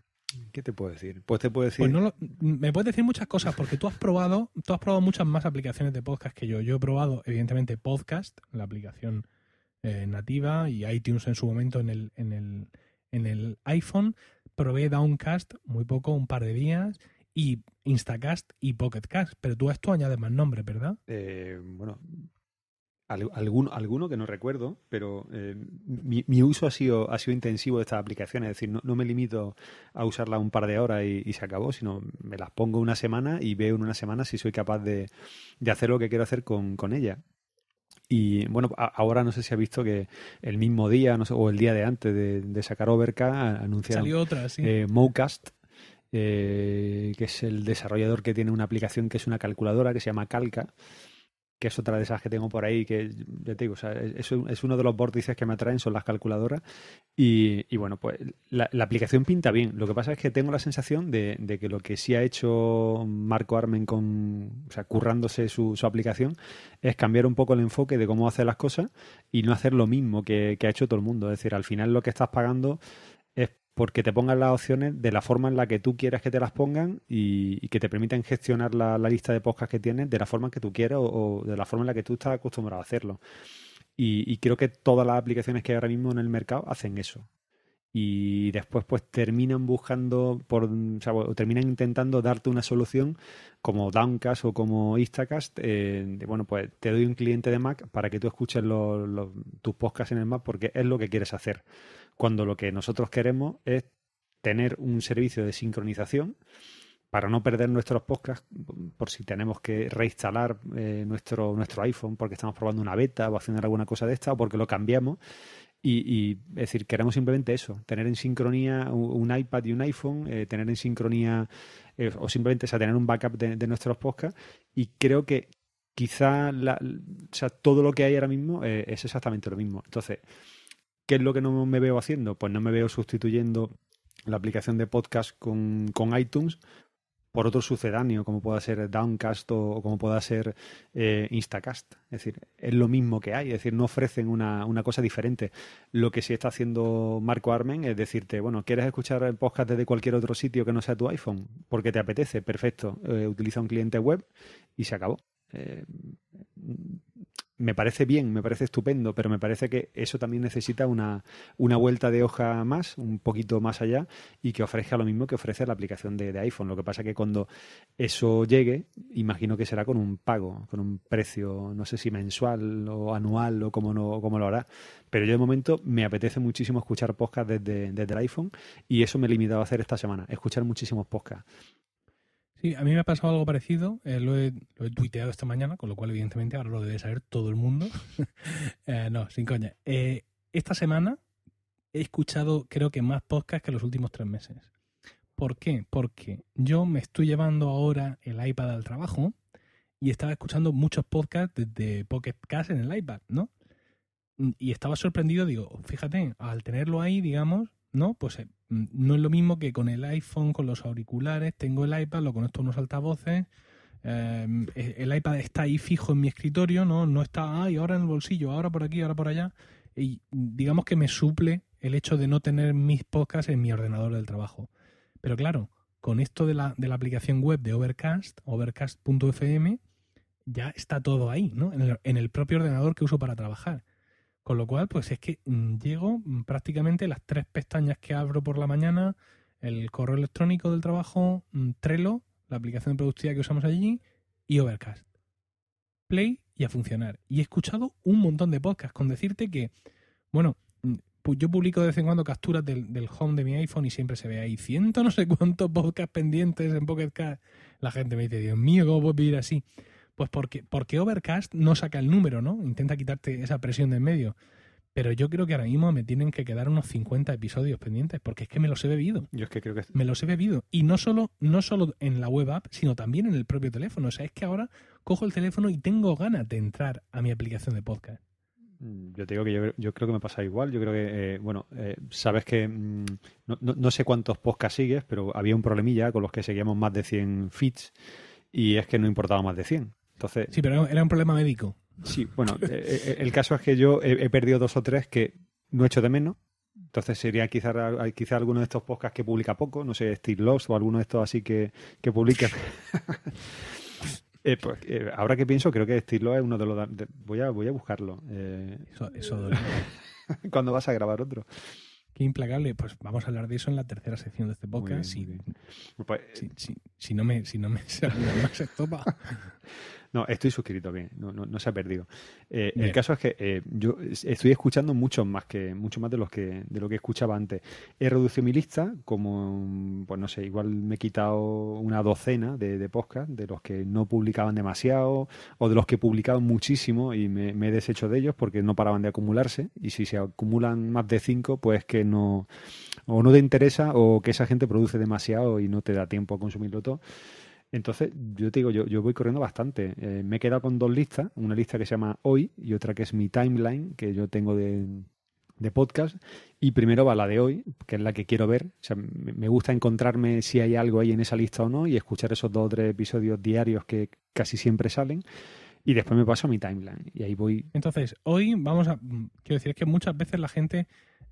B: ¿Qué te puedo decir? Pues te puedo decir.
A: Pues no lo- me puedes decir muchas cosas porque tú has probado, tú has probado muchas más aplicaciones de podcast que yo. Yo he probado, evidentemente, Podcast, la aplicación eh, nativa y iTunes en su momento en el, en el, en el iPhone. Probé Downcast muy poco, un par de días, y Instacast y Pocketcast. Pero tú a esto añades más nombres, ¿verdad?
B: Eh, bueno, al- alguno, alguno que no recuerdo, pero eh, mi, mi uso ha sido, ha sido intensivo de estas aplicaciones. Es decir, no, no me limito a usarla un par de horas y, y se acabó, sino me las pongo una semana y veo en una semana si soy capaz de, de hacer lo que quiero hacer con, con ella. Y bueno, a- ahora no sé si ha visto que el mismo día no sé, o el día de antes de, de sacar Overcast anunciaron
A: Salió otra, sí.
B: eh, Mocast, eh, que es el desarrollador que tiene una aplicación que es una calculadora que se llama Calca, que es otra de esas que tengo por ahí, que ya te digo, o sea, es, es uno de los vórtices que me atraen, son las calculadoras. Y, y bueno, pues la, aplicación pinta bien. Lo que pasa es que tengo la sensación de, de que lo que sí ha hecho Marco Armen con, o sea, currándose su, su aplicación, es cambiar un poco el enfoque de cómo hacer las cosas y no hacer lo mismo que, que ha hecho todo el mundo. Es decir, al final lo que estás pagando porque te pongan las opciones de la forma en la que tú quieras que te las pongan y, que te permitan gestionar la, lista de podcasts que tienes de la forma en que tú quieras o, o de la forma en la que tú estás acostumbrado a hacerlo. Y, y creo que todas las aplicaciones que hay ahora mismo en el mercado hacen eso. Y después pues terminan buscando por, o, o terminan intentando darte una solución como Downcast o como Instacast, eh, de, bueno, pues te doy un cliente de Mac para que tú escuches los- tus podcasts en el Mac porque es lo que quieres hacer. Cuando lo que nosotros queremos es tener un servicio de sincronización para no perder nuestros podcasts por si tenemos que reinstalar eh, nuestro, nuestro iPhone porque estamos probando una beta o haciendo alguna cosa de esta o porque lo cambiamos. Y, y, es decir, queremos simplemente eso, tener en sincronía un, iPad y un iPhone, eh, tener en sincronía eh, o simplemente o sea, tener un backup de, nuestros podcasts. Y creo que quizá la- sea, todo lo que hay ahora mismo eh, es exactamente lo mismo. Entonces, ¿qué es lo que no me veo haciendo? Pues no me veo sustituyendo la aplicación de podcast con, con iTunes por otro sucedáneo, como pueda ser Downcast o, como pueda ser eh, Instacast. Es decir, es lo mismo que hay, es decir, no ofrecen una, una cosa diferente. Lo que sí está haciendo Marco Armen es decirte, bueno, ¿quieres escuchar el podcast desde cualquier otro sitio que no sea tu iPhone? Porque te apetece, perfecto. Eh, utiliza un cliente web y se acabó. Eh, me parece bien, me parece estupendo, pero me parece que eso también necesita una, una vuelta de hoja más, un poquito más allá, y que ofrezca lo mismo que ofrece la aplicación de, de iPhone. Lo que pasa que cuando eso llegue, imagino que será con un pago, con un precio, no sé si mensual o anual o cómo, no, cómo lo hará. Pero yo de momento me apetece muchísimo escuchar podcast desde, desde el iPhone y eso me he limitado a hacer esta semana, escuchar muchísimos podcasts.
A: Sí, a mí me ha pasado algo parecido. eh, lo, he, lo, he, tuiteado esta mañana, con lo cual, evidentemente, ahora lo debe saber todo el mundo. (laughs) eh, no, sin coña. Eh, esta semana he escuchado, creo que más podcasts que los últimos tres meses. ¿Por qué? Porque yo me estoy llevando ahora el iPad al trabajo y estaba escuchando muchos podcasts desde Pocket Cast en el iPad, ¿no? Y estaba sorprendido, digo, fíjate, al tenerlo ahí, digamos, ¿no? Pues eh, no es lo mismo que con el iPhone, con los auriculares, tengo el iPad, lo conecto a unos altavoces, eh, el iPad está ahí fijo en mi escritorio, ¿no? No está, ay, ahora en el bolsillo, ahora por aquí, ahora por allá. Y digamos que me suple el hecho de no tener mis podcasts en mi ordenador del trabajo. Pero claro, con esto de la, de la aplicación web de Overcast, overcast.fm, ya está todo ahí, ¿no? En el, en el propio ordenador que uso para trabajar. Con lo cual, pues es que mm, llego mm, prácticamente las tres pestañas que abro por la mañana, el correo electrónico del trabajo, mm, Trello, la aplicación de productividad que usamos allí, y Overcast. Play y a funcionar. Y he escuchado un montón de podcasts con decirte que, bueno, mm, pu- yo publico de vez en cuando capturas del, del home de mi iPhone y siempre se ve ahí ciento no sé cuántos podcasts pendientes en Pocket Cast. La gente me dice, Dios mío, ¿cómo puedo vivir así? Pues porque, porque Overcast no saca el número, ¿no? Intenta quitarte esa presión de en medio. Pero yo creo que ahora mismo me tienen que quedar unos 50 episodios pendientes, porque es que me los he bebido.
B: Yo es que creo que
A: Me los he bebido. Y no solo, no solo en la web app, sino también en el propio teléfono. O sea, es que ahora cojo el teléfono y tengo ganas de entrar a mi aplicación de podcast.
B: Mm, Yo te digo que yo, yo creo que me pasa igual. Yo creo que, eh, bueno, eh, sabes que mm, no, no- no sé cuántos podcasts sigues, pero había un problemilla con los que seguíamos más de 100 feeds y es que no importaba más de 100. Entonces,
A: Sí, pero era un problema médico.
B: sí, bueno, eh, eh, el caso es que yo he, he perdido dos o tres que no echo de menos. Entonces sería quizá, quizá alguno de estos podcasts que publica poco, no sé, Steve Lost o alguno de estos así que, que publica. (laughs) Eh, pues, eh, ahora que pienso, creo que Steve Lost es uno de los... de- voy, a, voy a buscarlo. Eh,
A: Eso, eso. (laughs)
B: ¿Cuándo vas a grabar otro?
A: Qué implacable. Pues vamos a hablar de eso en la tercera sección de este
B: bien,
A: podcast. si.
B: Pues,
A: si, si- si no me, si no me (laughs) se más estopa.
B: No, estoy suscrito bien, no, no, no se ha perdido. Eh, el caso es que eh, yo estoy escuchando mucho más que mucho más de los que de lo que escuchaba antes. He reducido mi lista, como pues no sé, igual me he quitado una docena de, de podcast de los que no publicaban demasiado o de los que publicaban muchísimo y me, me he deshecho de ellos porque no paraban de acumularse y si se acumulan más de cinco, pues que no o no te interesa o que esa gente produce demasiado y no te da tiempo a consumirlo todo. Entonces, yo te digo, yo, voy corriendo bastante. Eh, me he quedado con dos listas, una lista que se llama Hoy y otra que es mi timeline, que yo tengo de, podcast. Y primero va la de hoy, que es la que quiero ver. O sea, me gusta encontrarme si hay algo ahí en esa lista o no y escuchar esos dos o tres episodios diarios que casi siempre salen. Y después me paso a mi timeline. Y ahí voy.
A: Entonces, hoy vamos a. mm, Quiero decir, es que muchas veces la gente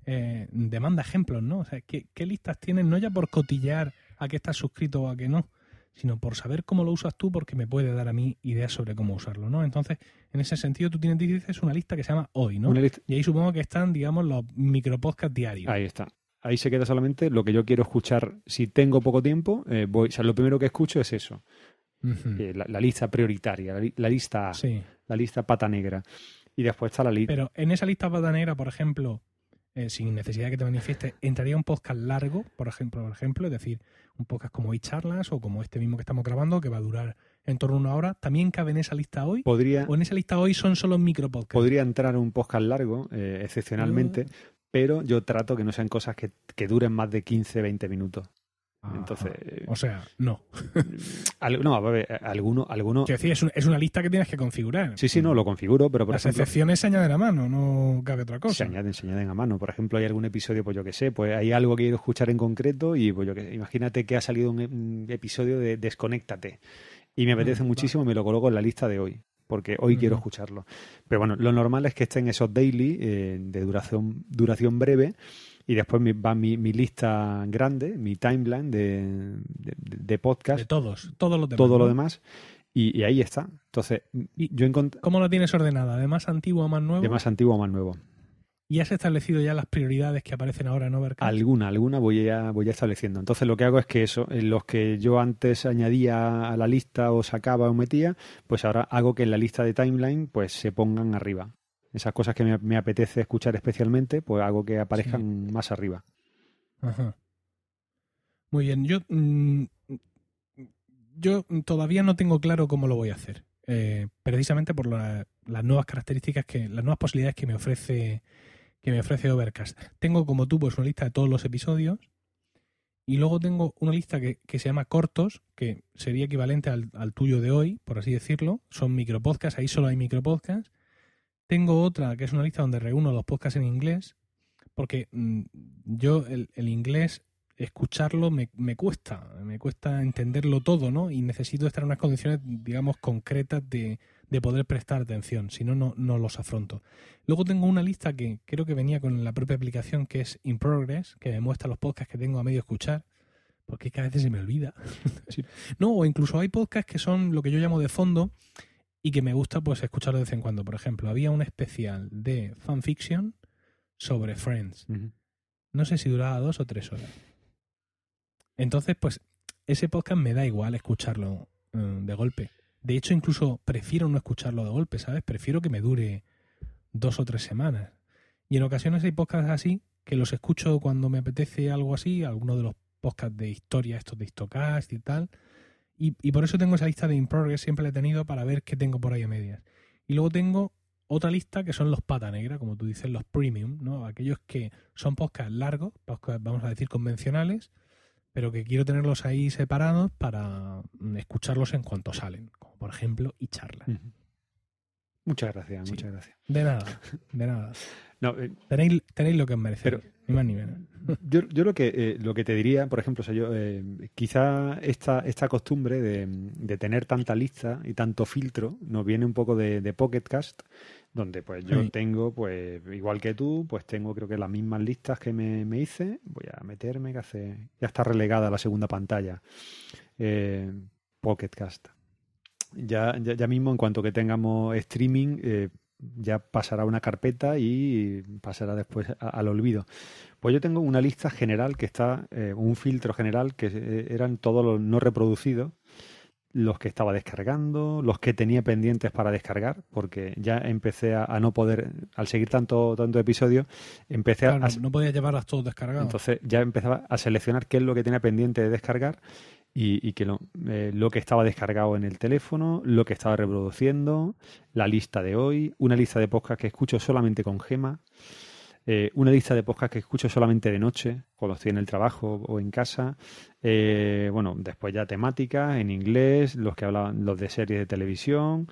A: eh, demanda ejemplos, ¿no? O sea, ¿qué, listas tienes? No ya por cotillear a qué estás suscrito o a qué no, sino por saber cómo lo usas tú, porque me puede dar a mí ideas sobre cómo usarlo, ¿no? Entonces, en ese sentido, tú tienes, dices, una lista que se llama Hoy, ¿no?
B: Una lista-
A: Y ahí supongo que están, digamos, los micropodcasts diarios.
B: Ahí está. Ahí se queda solamente lo que yo quiero escuchar. Si tengo poco tiempo, eh, voy. O sea, lo primero que escucho es eso. Eh, la, la lista prioritaria, la, li- la lista A,
A: Sí.
B: la lista pata negra. Y después está la lista.
A: Pero en esa lista pata negra, por ejemplo, eh, sin necesidad de que te manifiestes, entraría un podcast largo, por ejemplo, por ejemplo, es decir, un podcast como hoy charlas o como este mismo que estamos grabando, que va a durar en torno a una hora, ¿también cabe en esa lista hoy?
B: Podría,
A: ¿O en esa lista hoy son solo micropodcasts?
B: podría entrar un podcast largo, eh, excepcionalmente, pero yo trato que no sean cosas que, que duren más de 15, 20 minutos. Entonces,
A: O sea, no. (laughs)
B: al- no, a ver, alguno, alguno,
A: Quiero decir, es, un- es una lista que tienes que configurar.
B: sí, sí, no, lo configuro, pero por
A: Las
B: ejemplo,
A: excepciones se añaden a mano, no cabe otra
B: se
A: cosa.
B: añaden, se añaden a mano. Por ejemplo, hay algún episodio, pues yo que sé, pues hay algo que quiero escuchar en concreto y pues yo que imagínate que ha salido un, un episodio de Desconéctate y me apetece
A: Mm,
B: muchísimo y me lo coloco en la lista de hoy, porque hoy quiero
A: Ujú.
B: escucharlo. Pero bueno, lo normal es que estén esos daily eh, de duración, duración breve y después mi- va mi, mi lista grande, mi timeline de, de, de podcast,
A: De todos, todos los demás.
B: todo lo demás. Y, y ahí está. Entonces,
A: Y-
B: yo encontré
A: ¿Cómo lo tienes ordenada? ¿De más antiguo a más nuevo?
B: de más antiguo a más nuevo.
A: ¿Y has establecido ya las prioridades que aparecen ahora en Overcast?
B: Alguna, alguna voy a, voy a estableciendo. Entonces lo que hago es que eso, en los que yo antes añadía a la lista o sacaba o metía, pues ahora hago que en la lista de timeline pues se pongan arriba. Esas cosas que me, me apetece escuchar especialmente, pues hago que aparezcan más arriba.
A: Ajá. Muy bien, yo, mm, yo todavía no tengo claro cómo lo voy a hacer. eh, precisamente por la- las nuevas características que, las nuevas posibilidades que me ofrece, que me ofrece Overcast. Tengo como tú pues una lista de todos los episodios y luego tengo una lista que, que se llama cortos, que sería equivalente al, al tuyo de hoy, por así decirlo. Son micropodcasts, ahí solo hay micropodcasts. Tengo otra que es una lista donde reúno los podcasts en inglés, porque mm, yo el, el inglés escucharlo me, me cuesta, me cuesta entenderlo todo, ¿no? Y necesito estar en unas condiciones, digamos, concretas de, de poder prestar atención, si no, no los afronto. Luego tengo una lista que creo que venía con la propia aplicación, que es In Progress, que me muestra los podcasts que tengo a medio escuchar, porque es que a veces se me olvida. (laughs) No, o incluso hay podcasts que son lo que yo llamo de fondo, y que me gusta pues escucharlo de vez en cuando. Por ejemplo, había un especial de fanfiction sobre Friends. No sé si duraba dos o tres horas. Entonces, pues, ese podcast me da igual escucharlo eh, de golpe. De hecho, incluso prefiero no escucharlo de golpe, ¿sabes? Prefiero que me dure dos o tres semanas. Y en ocasiones hay podcasts así que los escucho cuando me apetece algo así, alguno de los podcasts de historia, estos de Histocast y tal. Y, y por eso tengo esa lista de In Progress, siempre la he tenido para ver qué tengo por ahí a medias. Y luego tengo otra lista que son los pata negra, como tú dices, los premium, ¿no? Aquellos que son podcasts largos, podcasts, vamos a decir, convencionales, pero que quiero tenerlos ahí separados para mm, escucharlos en cuanto salen, como por ejemplo y charla.
B: Muchas gracias,
A: Sí.
B: muchas gracias.
A: De nada, de nada. (laughs)
B: No, eh,
A: Tenéis, tenéis lo que os merecéis,
B: Pero-
A: ni más ni menos.
B: Yo, yo lo que eh, lo que te diría, por ejemplo, o sea, yo eh, quizá esta, esta costumbre de, de tener tanta lista y tanto filtro nos viene un poco de, de Pocket Cast, donde pues yo
A: Sí.
B: tengo, pues igual que tú, pues tengo creo que las mismas listas que me, me hice. Voy a meterme, que hace ya está relegada la segunda pantalla. Eh, Pocket Cast. Ya, ya, ya mismo, en cuanto que tengamos streaming, eh, ya pasará una carpeta y pasará después a- al olvido. Pues yo tengo una lista general que está, eh, un filtro general que eh, eran todos los no reproducidos, los que estaba descargando, los que tenía pendientes para descargar, porque ya empecé a, a no poder, al seguir tanto, tanto episodio, empecé a-
A: Claro,
B: a,
A: no podías llevarlas todos descargados.
B: entonces ya empezaba a seleccionar qué es lo que tenía pendiente de descargar y, y que lo, eh, lo que estaba descargado en el teléfono, lo que estaba reproduciendo, la lista de hoy, una lista de podcasts que escucho solamente con gema, eh, una lista de podcasts que escucho solamente de noche, cuando estoy en el trabajo o en casa. eh, bueno, después ya temáticas en inglés, los que hablaban, los de series de televisión.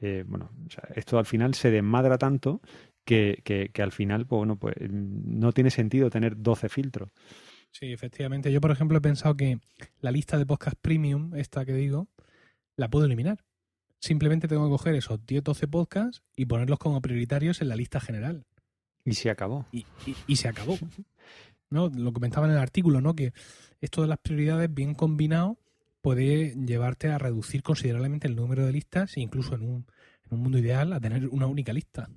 B: eh, bueno, o sea, esto al final se desmadra tanto que, que- que al final, pues bueno, pues no tiene sentido tener 12 filtros.
A: Sí, efectivamente. Yo, por ejemplo, he pensado que la lista de podcast premium, esta que digo, la puedo eliminar. Simplemente tengo que coger esos 10-12 podcasts y ponerlos como prioritarios en la lista general.
B: Y se acabó.
A: Y, y- y se acabó. ¿No? Lo comentaba en el artículo, ¿no? Que esto de las prioridades bien combinado puede llevarte a reducir considerablemente el número de listas, incluso en un, en un mundo ideal, a tener una única lista.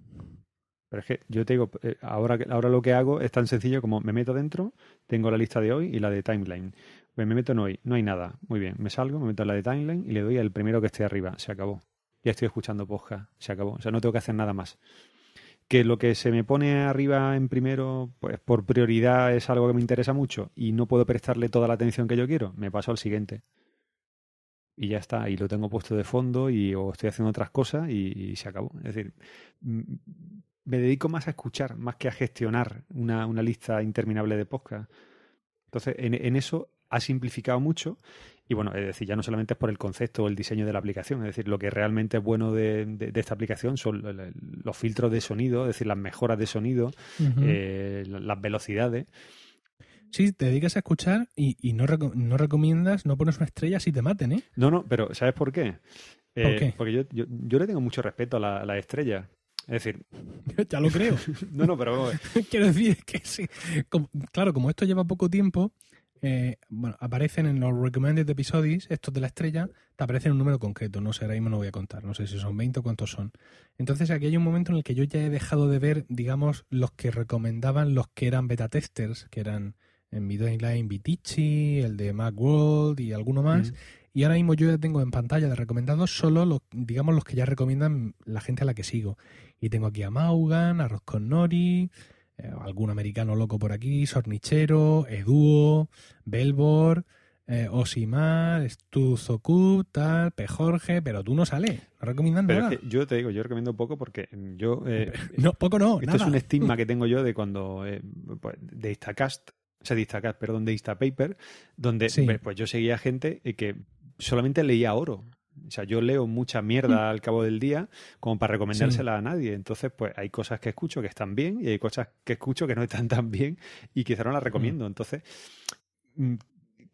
B: Pero es que yo te digo, eh, ahora, ahora lo que hago es tan sencillo como me meto dentro, tengo la lista de hoy y la de timeline. Pues me meto en hoy, no hay nada. Muy bien, me salgo, me meto en la de timeline y le doy al primero que esté arriba. Se acabó. Ya estoy escuchando podcast. Se acabó. O sea, no tengo que hacer nada más. Que lo que se me pone arriba en primero, pues por prioridad es algo que me interesa mucho y no puedo prestarle toda la atención que yo quiero, me paso al siguiente. Y ya está, y lo tengo puesto de fondo y o estoy haciendo otras cosas y, y se acabó. Es decir, mm, me dedico más a escuchar, más que a gestionar una, una lista interminable de podcast. Entonces, en, en eso ha simplificado mucho. Y bueno, es decir, ya no solamente es por el concepto o el diseño de la aplicación, es decir, lo que realmente es bueno de, de- de esta aplicación son lo- lo- los filtros de sonido, es decir, las mejoras de sonido, eh, la- las velocidades.
A: Sí, te dedicas a escuchar y, y no, reco- no recomiendas, no pones una estrella si te maten, ¿eh?
B: No, no, pero ¿sabes por qué?
A: ¿Por
B: Eh,
A: qué?
B: Porque yo, yo, yo le tengo mucho respeto a la, a la estrella. Es decir, (laughs)
A: ya lo creo. (laughs)
B: no, no, pero (laughs)
A: Quiero decir que sí. Como- claro, como esto lleva poco tiempo, eh, bueno, aparecen en los recommended episodios, estos de la estrella, te aparecen un número concreto, no sé, ahora mismo no voy a contar, no sé si son 20 o cuántos son. Entonces aquí hay un momento en el que yo ya he dejado de ver, digamos, los que recomendaban los que eran beta testers, que eran en mi timeline Vitici, el de Macworld y alguno más.
B: Mm.
A: Y ahora mismo yo ya tengo en pantalla de recomendados solo los, digamos, los que ya recomiendan la gente a la que sigo. Y tengo aquí a Maugan, a con Nori, eh, algún americano loco por aquí, Sornichero, Eduo, Belbor, eh, Osimar, Stuzokub, tal, P. Jorge, pero tú no sales, no recomiendan
B: pero
A: nada.
B: es que yo te digo, yo recomiendo poco porque yo eh,
A: No, poco no,
B: Esto
A: nada.
B: es un estigma que (laughs) tengo yo de cuando, eh, pues, de Instacast, o sea, de Instacast, perdón, de Instapaper, donde
A: Sí.
B: pues, pues yo seguía gente que solamente leía oro. O sea, yo leo mucha mierda al cabo del día como para recomendársela a nadie. Entonces, pues hay cosas que escucho que están bien y hay cosas que escucho que no están tan bien y quizás no las recomiendo. Entonces, mm,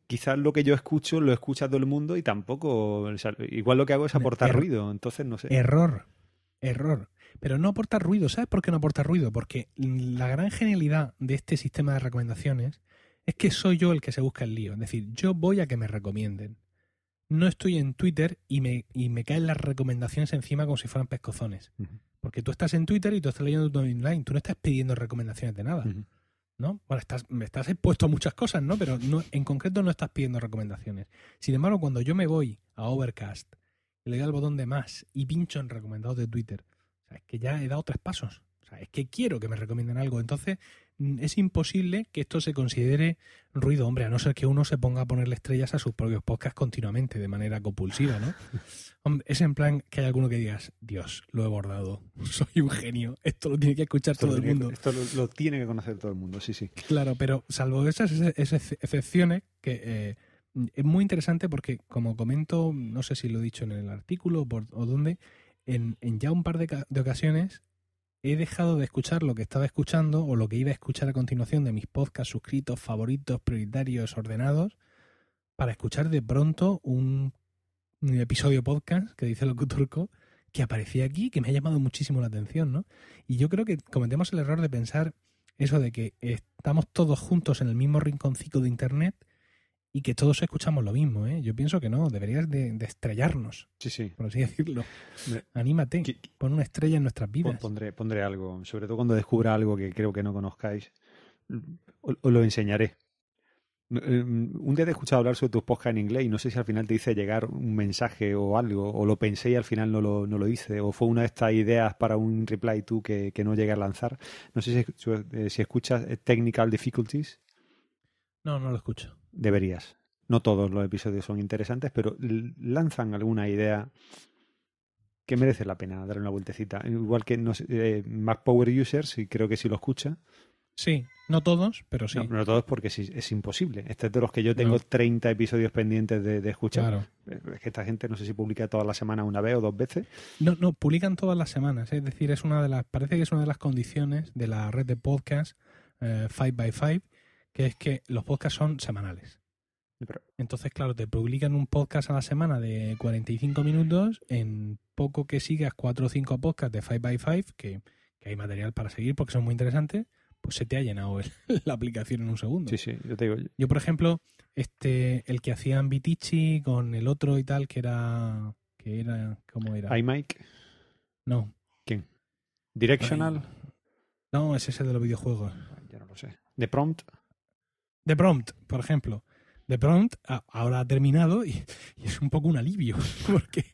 B: quizás lo que yo escucho lo escucha todo el mundo y tampoco, o sea, igual lo que hago es aportar
A: Er-
B: ruido. Entonces, no sé.
A: Error, error. Pero no aporta ruido, ¿sabes por qué no aporta ruido? Porque la gran genialidad de este sistema de recomendaciones es que soy yo el que se busca el lío. Es decir, yo voy a que me recomienden. No estoy en Twitter y me, y me caen las recomendaciones encima como si fueran pescozones. Porque tú estás en Twitter y tú estás leyendo tu timeline, tú no estás pidiendo recomendaciones de nada. ¿no? Bueno, estás, me estás expuesto a muchas cosas, ¿no? Pero no, en concreto no estás pidiendo recomendaciones. Sin embargo, cuando yo me voy a Overcast, le doy al botón de más y pincho en recomendados de Twitter, o sea, es que ya he dado tres pasos. O sea, es que quiero que me recomienden algo. Entonces, es imposible que esto se considere ruido, hombre, a no ser que uno se ponga a ponerle estrellas a sus propios podcasts continuamente, de manera compulsiva, ¿no? (laughs) Hombre, es en plan que hay alguno que digas, Dios, lo he bordado, (laughs) soy un genio, esto lo tiene que escuchar
B: Esto,
A: todo el mundo.
B: esto lo, lo tiene que conocer todo el mundo, sí, sí.
A: Claro, pero salvo esas, ex- esas excepciones, que eh, es muy interesante porque, como comento, no sé si lo he dicho en el artículo o, por- o dónde, en, en ya un par de ocasiones he dejado de escuchar lo que estaba escuchando o lo que iba a escuchar a continuación de mis podcasts suscritos, favoritos, prioritarios, ordenados, para escuchar de pronto un, episodio podcast que dice Locuturco que aparecía aquí, que me ha llamado muchísimo la atención, ¿no? Y yo creo que cometemos el error de pensar eso de que estamos todos juntos en el mismo rinconcito de Internet y que todos escuchamos lo mismo, ¿eh? Yo pienso que no, deberías de, de estrellarnos,
B: Sí, sí.
A: por así decirlo.
B: Me-
A: Anímate, pon una estrella en nuestras vidas.
B: Pondré, pondré algo, sobre todo cuando descubra algo que creo que no conozcáis. Os os lo enseñaré. Eh, Un día te he escuchado hablar sobre tus podcasts en inglés y no sé si al final te hice llegar un mensaje o algo, o lo pensé y al final no lo, no lo hice, o fue una de estas ideas para un reply to que, que no llegué a lanzar. No sé si, eh, si escuchas eh, Technical Difficulties,
A: No, no lo escucho.
B: Deberías. No todos los episodios son interesantes, pero lanzan alguna idea que merece la pena darle una vueltecita. Igual que no sé, eh, Mac Power Users, y creo que sí lo escucha.
A: Sí, no todos, pero sí.
B: No, no todos porque sí, es imposible. Este es de los que yo tengo
A: No.
B: 30 episodios pendientes de, de escuchar.
A: Claro.
B: Eh, Es que esta gente no sé si publica todas las semanas una vez o dos veces.
A: No, no, publican todas las semanas. Es decir, es una de las, parece que es una de las condiciones de la red de podcast 5x5, que es que los podcasts son semanales. Entonces, claro, te publican un podcast a la semana de 45 minutos. En poco que sigas 4 o 5 podcasts de 5x5, que, que hay material para seguir porque son muy interesantes, pues se te ha llenado el- (laughs) la aplicación en un segundo.
B: Sí, sí, yo te digo.
A: Yo, por ejemplo, este, el que hacían Vitici con el otro y tal, que era. que era. ¿Cómo era?
B: iMic,
A: No.
B: ¿quién? Directional,
A: No, es ese de los videojuegos.
B: ya no lo sé. The Prompt,
A: The Prompt, por ejemplo. The Prompt ahora ha terminado y, es un poco un alivio. (laughs) Porque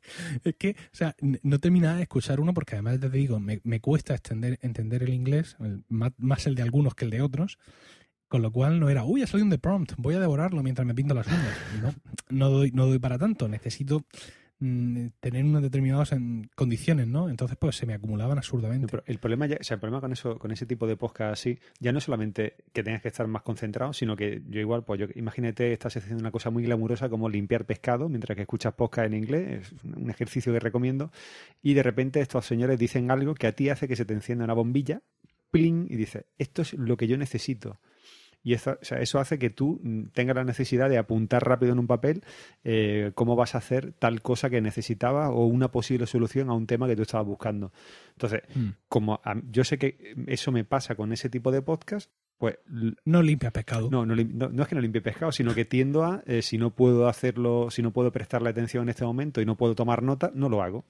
A: es que, o sea, no terminaba de escuchar uno porque además te digo, me, me cuesta entender el inglés, más el de algunos que el de otros. Con lo cual no era, uy, ha salido un The Prompt, voy a devorarlo mientras me pinto las uñas. No, no doy, no doy para tanto, necesito mm, tener unas determinadas en condiciones, ¿no? Entonces, pues se me acumulaban absurdamente.
B: pero el problema ya, o sea, el problema con eso, con ese tipo de podcast así, ya no es solamente que tengas que estar más concentrado, sino que yo igual, pues yo imagínate estás haciendo una cosa muy glamurosa como limpiar pescado mientras que escuchas podcast en inglés, es un ejercicio que recomiendo, y de repente estos señores dicen algo que a ti hace que se te encienda una bombilla, pling, y dices, esto es lo que yo necesito. Y eso, o sea, eso hace que tú mm, tengas la necesidad de apuntar rápido en un papel eh, cómo vas a hacer tal cosa que necesitabas o una posible solución a un tema que tú estabas buscando. Entonces,
A: Mm.
B: como a- yo sé que eso me pasa con ese tipo de podcast, pues
A: No limpias pescado.
B: no, no- no es que no limpie pescado, sino que tiendo a, eh, si no puedo hacerlo, si no puedo prestarle atención en este momento y no puedo tomar nota, no lo hago.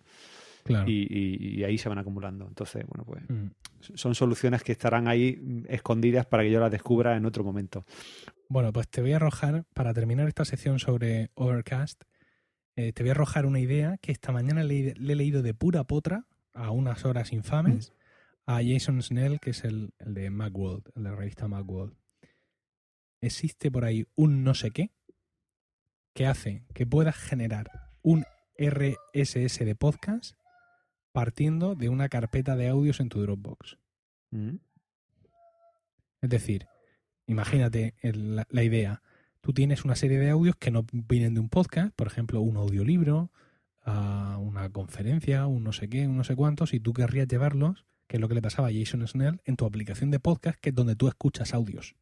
A: Claro.
B: Y, y- y ahí se van acumulando. Entonces, bueno, pues
A: Mm.
B: son soluciones que estarán ahí mm, escondidas para que yo las descubra en otro momento.
A: Bueno, pues te voy a arrojar, para terminar esta sección sobre Overcast, eh, te voy a arrojar una idea que esta mañana le, le he leído de pura potra, a unas horas infames, a Jason Snell, que es el, el de Macworld, el de la revista Macworld. Existe por ahí un no sé qué que hace que puedas generar un RSS de podcast partiendo de una carpeta de audios en tu Dropbox.
B: Mm.
A: Es decir, imagínate el- la, la idea. Tú tienes una serie de audios que no vienen de un podcast, por ejemplo, un audiolibro, ah, una conferencia, un no sé qué, un no sé cuántos, y tú querrías llevarlos, que es lo que le pasaba a Jason Snell, en tu aplicación de podcast, que es donde tú escuchas audios.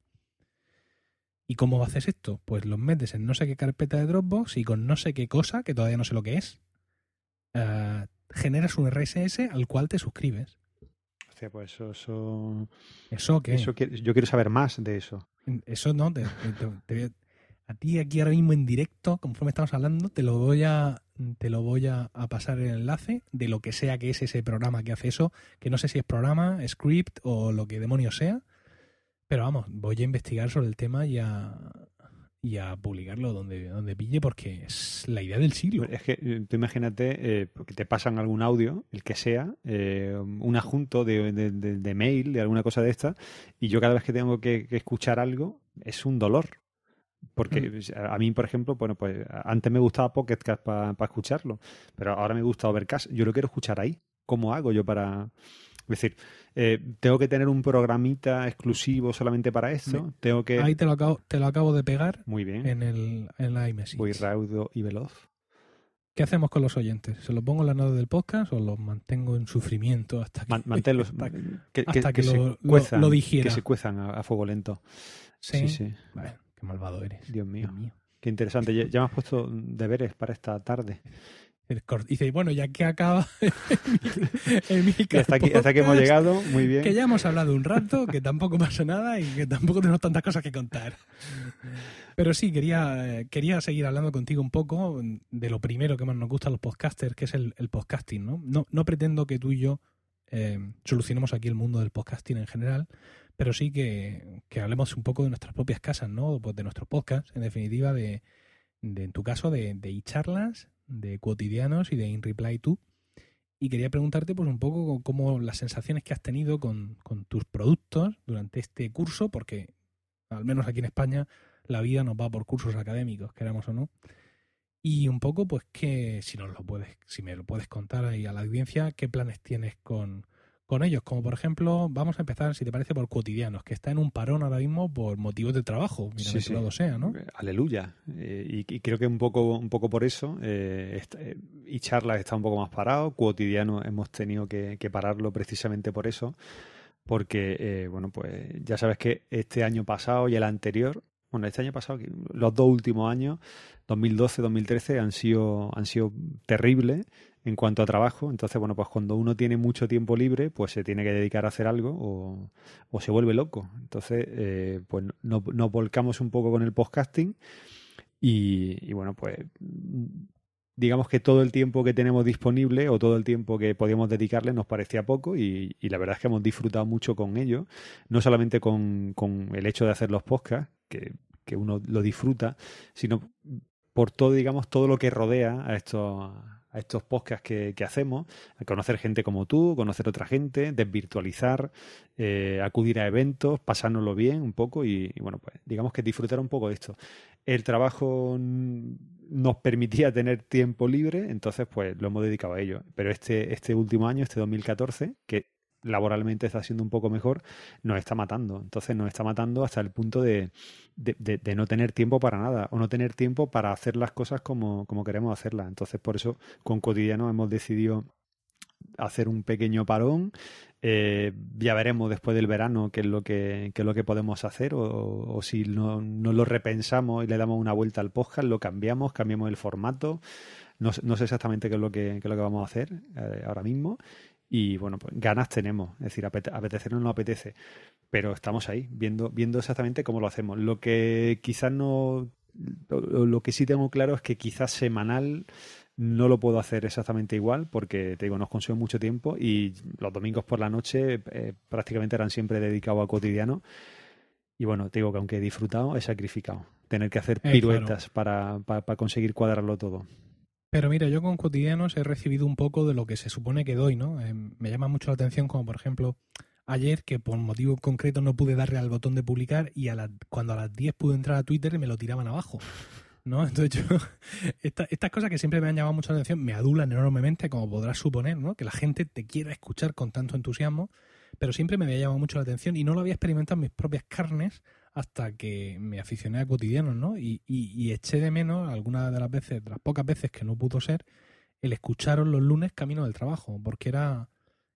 A: ¿Y cómo haces esto? Pues los metes en no sé qué carpeta de Dropbox y con no sé qué cosa, que todavía no sé lo que es, ah, generas un RSS al cual te suscribes.
B: Hostia, pues eso, eso,
A: ¿Eso qué?
B: eso yo quiero saber más de eso.
A: Eso no, te- te- a- a ti aquí ahora mismo en directo, conforme estamos hablando, te lo voy a te lo voy a, a pasar el enlace de lo que sea que es ese programa que hace eso, que no sé si es programa, script o lo que demonios sea, pero vamos, voy a investigar sobre el tema y a, y a publicarlo donde, donde pille porque es la idea del siglo.
B: Es que eh, tú imagínate eh, que te pasan algún audio, el que sea, eh, un adjunto de, de- de- de mail, de alguna cosa de esta, y yo cada vez que tengo que, que escuchar algo es un dolor. Porque
A: Mm.
B: a a mí, por ejemplo, bueno, pues antes me gustaba Pocket Cast para escucharlo, pero ahora me gusta Overcast. Yo lo quiero escuchar ahí. ¿Cómo hago yo para...? Es decir, eh, tengo que tener un programita exclusivo solamente para esto. Tengo que...
A: Ahí te lo acabo, te lo acabo de pegar
B: Muy bien.
A: en el en la iMessage.
B: Voy raudo y veloz.
A: ¿Qué hacemos con los oyentes? ¿Se los pongo en la nota del podcast o los mantengo en sufrimiento hasta que,
B: Man- manténlos, (laughs)
A: hasta que- hasta que
B: se
A: lo- lo-
B: cuezan,
A: lo digiera.
B: Que se cuezan a, a fuego lento.
A: Sí.
B: Sí, sí.
A: Bueno, qué malvado eres.
B: Dios mío.
A: Dios mío.
B: Qué interesante. Ya, ya me has puesto deberes para esta tarde.
A: Dice, bueno, ya que acaba el
B: Y hasta aquí, hasta aquí hemos llegado. Muy bien.
A: Que ya hemos hablado un rato, que tampoco pasa nada y que tampoco tenemos tantas cosas que contar. Pero sí, quería, quería seguir hablando contigo un poco de lo primero que más nos gusta a los podcasters, que es el, el podcasting. ¿no? No, no pretendo que tú y yo eh, solucionemos aquí el mundo del podcasting en general, pero sí que, que hablemos un poco de nuestras propias casas, ¿no? Pues de nuestros podcasts, en definitiva, de, de en tu caso, de, de charlas de cotidianos y de In Reply To. Y quería preguntarte pues un poco cómo las sensaciones que has tenido con, con tus productos durante este curso, porque al menos aquí en España la vida nos va por cursos académicos, queramos o no. Y un poco, pues que si nos lo puedes, si me lo puedes contar ahí a la audiencia, qué planes tienes con, con ellos. Como por ejemplo, vamos a empezar, si te parece, por cotidianos, que está en un parón ahora mismo por motivos de trabajo,
B: Sí, sí.
A: todo sea, ¿no?
B: Eh, Aleluya. Eh, y, y creo que un poco, un poco por eso, eh, eh, y charlas está un poco más parado, cotidiano hemos tenido que, que pararlo precisamente por eso, porque, bueno, pues ya sabes que este año pasado y el anterior, bueno, este año pasado, los dos últimos años, 2012, 2013, han sido, han sido terribles en cuanto a trabajo. Entonces, bueno, pues cuando uno tiene mucho tiempo libre, pues se tiene que dedicar a hacer algo o, o se vuelve loco. Entonces, eh, pues nos, volcamos un poco con el podcasting y, bueno, pues mm, digamos que todo el tiempo que tenemos disponible o todo el tiempo que podíamos dedicarle nos parecía poco y, y la verdad es que hemos disfrutado mucho con ello, no solamente con, con el hecho de hacer los podcasts, que, que uno lo disfruta, sino por todo, digamos, todo lo que rodea a estos, a estos podcasts que, que hacemos, a conocer gente como tú, conocer otra gente, desvirtualizar, eh, acudir a eventos, pasárnoslo bien un poco y, y, bueno, pues digamos que disfrutar un poco de esto. El trabajo nos permitía tener tiempo libre, entonces pues lo hemos dedicado a ello. Pero este, este último año, este 2014, que laboralmente está siendo un poco mejor, nos está matando. Entonces nos está matando hasta el punto de, de, no tener tiempo para nada o no tener tiempo para hacer las cosas como, como queremos hacerlas. Entonces por eso con Cotidiano hemos decidido hacer un pequeño parón. Eh, ya veremos después del verano qué es lo que, qué es lo que podemos hacer o, si no, no, lo repensamos y le damos una vuelta al podcast, lo cambiamos, cambiamos el formato. No, no sé exactamente qué es lo que, qué es lo que vamos a hacer eh, ahora mismo. Y bueno, pues ganas tenemos, es decir, apete apetecernos no apetece, pero estamos ahí, viendo, viendo exactamente cómo lo hacemos. Lo que quizás no, lo, lo que sí tengo claro es que quizás semanal no lo puedo hacer exactamente igual porque te digo, nos consume mucho tiempo y los domingos por la noche eh, prácticamente eran siempre dedicados a cotidiano. Y bueno, te digo que aunque he disfrutado, he sacrificado. Tener que hacer piruetas eh, claro. para, para, para conseguir cuadrarlo todo.
A: Pero mira, yo con cotidianos he recibido un poco de lo que se supone que doy, ¿no? Eh, me llama mucho la atención, como por ejemplo ayer, que por motivo concreto no pude darle al botón de publicar y a la, cuando a las 10 pude entrar a Twitter me lo tiraban abajo. ¿no? (laughs) Entonces yo, (laughs) esta, estas cosas que siempre me han llamado mucho la atención me adulan enormemente, como podrás suponer, ¿no? Que la gente te quiera escuchar con tanto entusiasmo, pero siempre me había llamado mucho la atención y no lo había experimentado en mis propias carnes hasta que me aficioné a cotidianos, ¿no? Y, y, y eché de menos algunas de las veces, de las pocas veces que no pudo ser, el escucharos los lunes camino del trabajo, porque era,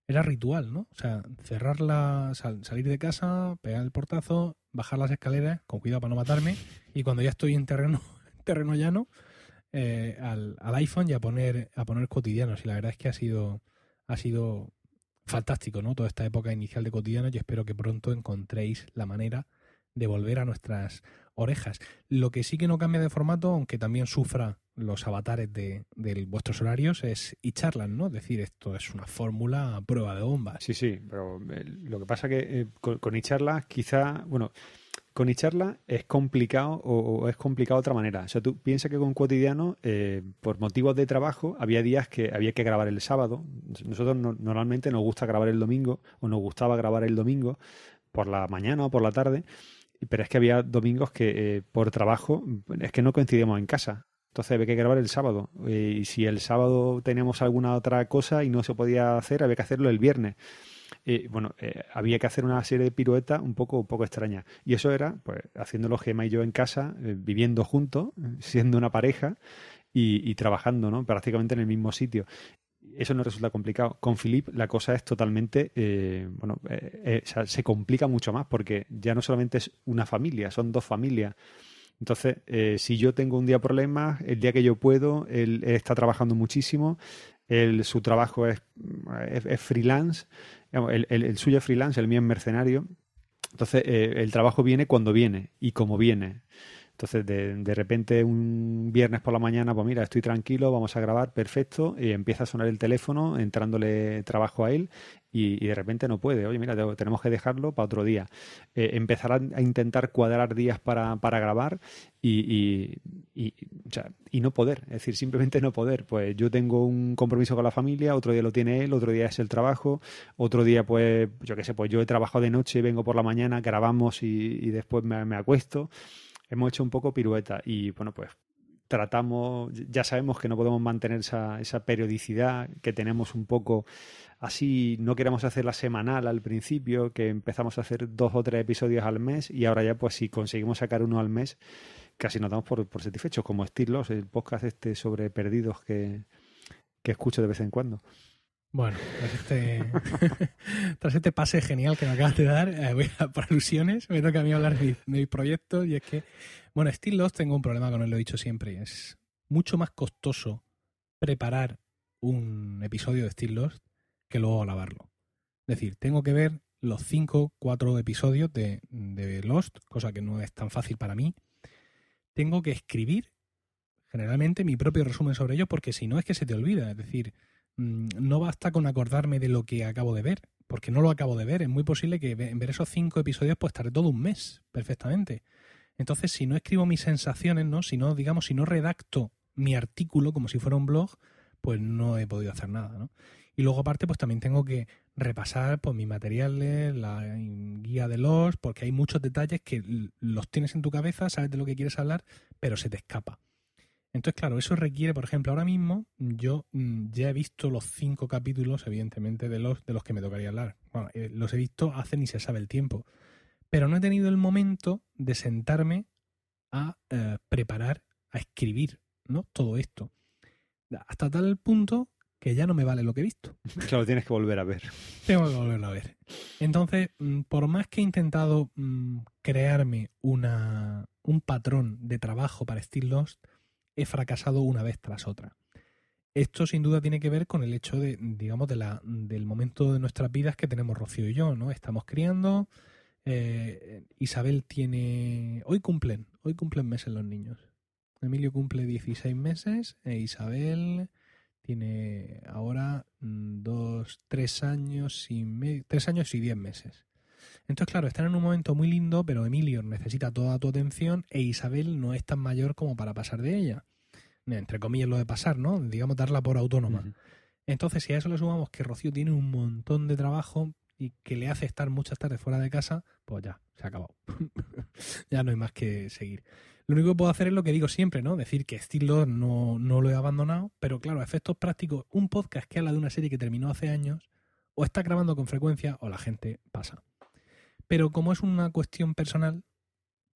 A: era ritual, ¿no? O sea, cerrar la, sal, salir de casa, pegar el portazo, bajar las escaleras, con cuidado para no matarme, y cuando ya estoy en terreno, (laughs) terreno llano, eh, al, al, iPhone y a poner, a poner cotidianos. Y la verdad es que ha sido, ha sido fantástico, ¿no? Toda esta época inicial de cotidianos y espero que pronto encontréis la manera de volver a nuestras orejas. Lo que sí que no cambia de formato, aunque también sufra los avatares de, de vuestros horarios, es y charlan, ¿no? Es decir, esto es una fórmula a prueba de bombas.
B: Sí, sí, pero eh, lo que pasa que eh, con, con iCharla quizá, bueno, con iCharla es complicado o, o es complicado de otra manera. O sea, tú piensas que con Cotidiano, eh, por motivos de trabajo, había días que había que grabar el sábado. Nosotros no- normalmente nos gusta grabar el domingo o nos gustaba grabar el domingo por la mañana o por la tarde, pero es que había domingos que eh, por trabajo es que no coincidíamos en casa. Entonces había que grabar el sábado. Eh, y si el sábado teníamos alguna otra cosa y no se podía hacer, había que hacerlo el viernes. Eh, bueno, eh, había que hacer una serie de piruetas un poco, un poco extrañas. Y eso era, pues, haciéndolo Gemma y yo en casa, viviendo juntos, (laughs) siendo una pareja y, y trabajando, ¿no? Prácticamente en el mismo sitio. Eso no resulta complicado. Con Philip la cosa es totalmente, eh, bueno, eh, eh, se complica mucho más porque ya no solamente es una familia, son dos familias. Entonces, si yo tengo un día problemas, el día que yo puedo, él, está trabajando muchísimo, su trabajo es, freelance, el, el- suyo es freelance, el mío es mercenario. Entonces, el trabajo viene cuando viene y como viene. Entonces, de, de repente, un viernes por la mañana, pues mira, estoy tranquilo, vamos a grabar, perfecto, y empieza a sonar el teléfono, entrándole trabajo a él, y, y de repente no puede. Oye, mira, te- tenemos que dejarlo para otro día. Eh, empezar a, intentar cuadrar días para, para grabar y, y, o sea, y no poder, es decir, simplemente no poder. Pues yo tengo un compromiso con la familia, otro día lo tiene él, otro día es el trabajo, otro día, pues, yo qué sé, pues yo he trabajado de noche, vengo por la mañana, grabamos y, y después me, me acuesto. Hemos hecho un poco pirueta y, bueno, pues tratamos, ya sabemos que no podemos mantener esa, esa periodicidad que tenemos un poco así, no queremos hacerla semanal al principio, que empezamos a hacer dos o tres episodios al mes y ahora ya pues si conseguimos sacar uno al mes, casi nos damos por, por satisfechos, como Estilos, el podcast este sobre perdidos que, que escucho de vez en cuando.
A: Bueno, tras este, (laughs) tras este pase genial que me acabas de dar, eh, voy a, por alusiones, me toca a mí hablar de, mis- de mis proyectos y es que, bueno, Still Lost tengo un problema con él, lo he dicho siempre, es mucho más costoso preparar un episodio de Still Lost que luego grabarlo. Es decir, tengo que ver los cinco, cuatro episodios de, de Lost, cosa que no es tan fácil para mí. Tengo que escribir generalmente mi propio resumen sobre ello porque si no es que se te olvida, es decir, no basta con acordarme de lo que acabo de ver, porque no lo acabo de ver. Es muy posible que en ver esos cinco episodios pues estaré todo un mes perfectamente. Entonces, si no escribo mis sensaciones, ¿no? Si no, digamos, si no redacto mi artículo como si fuera un blog, pues no he podido hacer nada, ¿no? Y luego aparte, pues también tengo que repasar pues mis materiales, la guía de los, porque hay muchos detalles que los tienes en tu cabeza, sabes de lo que quieres hablar, pero se te escapa. Entonces, claro, eso requiere, por ejemplo, ahora mismo yo mm, ya he visto los cinco capítulos, evidentemente, de los de los que me tocaría hablar. Bueno, eh, los he visto hace ni se sabe el tiempo. Pero no he tenido el momento de sentarme a eh, preparar, a escribir, ¿no? Todo esto. Hasta tal punto que ya no me vale lo que he visto. (laughs)
B: Claro, tienes que volver a ver.
A: Tengo que volverlo a ver. Entonces, mm, por más que he intentado mm, crearme una, un patrón de trabajo para Still Lost, he fracasado una vez tras otra. Esto sin duda tiene que ver con el hecho de, digamos, de la, del momento de nuestras vidas que tenemos Rocío y yo, ¿no? Estamos criando. eh, Isabel tiene. Hoy cumplen, hoy cumplen meses los niños. Emilio cumple 16 meses e Isabel tiene ahora mm, dos, tres años y me- tres años y diez meses. Entonces, claro, están en un momento muy lindo, pero Emilio necesita toda tu atención e Isabel no es tan mayor como para pasar de ella. Entre comillas lo de pasar, ¿no? Digamos, darla por autónoma. Entonces, si a eso le sumamos que Rocío tiene un montón de trabajo y que le hace estar muchas tardes fuera de casa, pues ya, se ha acabado. (laughs) ya no hay más que seguir. Lo único que puedo hacer es lo que digo siempre, ¿no? Decir que Steel no, no lo he abandonado, pero claro, a efectos prácticos, un podcast que habla de una serie que terminó hace años, o está grabando con frecuencia o la gente pasa. Pero como es una cuestión personal,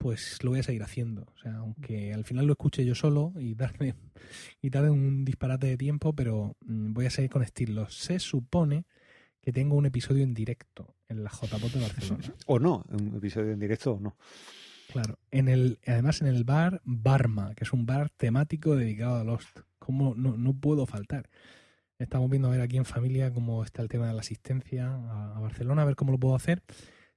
A: pues lo voy a seguir haciendo. O sea, aunque al final lo escuche yo solo y darme (laughs) y tarde un disparate de tiempo, pero mm, voy a seguir con estilo. Se supone que tengo un episodio en directo en la JPOT de Barcelona. (laughs)
B: O no, un episodio en directo o no.
A: Claro, en el, además en el bar Barma, que es un bar temático dedicado a Lost. ¿Cómo no, no puedo faltar? Estamos viendo a ver aquí en familia cómo está el tema de la asistencia a, a Barcelona, a ver cómo lo puedo hacer.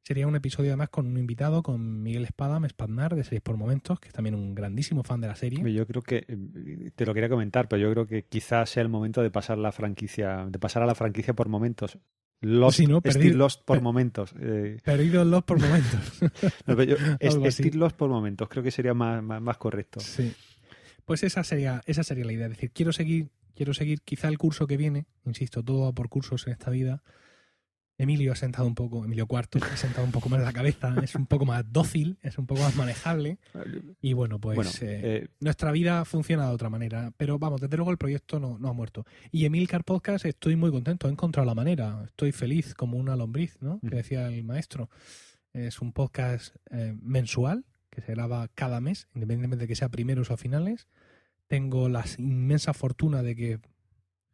A: Sería un episodio además con un invitado, con Miguel Espada, Espadnar, de Series por Momentos, que es también un grandísimo fan de la serie.
B: Yo creo que, eh, te lo quería comentar, pero yo creo que quizás sea el momento de pasar la franquicia, de pasar a la franquicia por momentos. Lost,
A: Sí, ¿no? Perdido-
B: Lost por
A: per-
B: momentos. eh,
A: Perdidos los por (laughs) momentos.
B: no, yo-. (laughs) Steel Lost por momentos, creo que sería más, más, más correcto.
A: Sí. Pues esa sería, esa sería la idea. Es decir, quiero seguir, quiero seguir quizá el curso que viene, insisto, todo va por cursos en esta vida. Emilio ha sentado un poco, Emilio Cuarto, ha sentado un poco más la cabeza, es un poco más dócil, es un poco más manejable. Y bueno, pues
B: bueno,
A: eh,
B: eh,
A: nuestra vida funciona de otra manera. Pero vamos, desde luego el proyecto no, no ha muerto. Y Emilcar Podcast estoy muy contento, he encontrado la manera. Estoy feliz como una lombriz, ¿no? Que
B: Ujú.
A: decía el maestro. Es un podcast eh, mensual que se graba cada mes, independientemente de que sea primeros o finales. Tengo la inmensa fortuna de que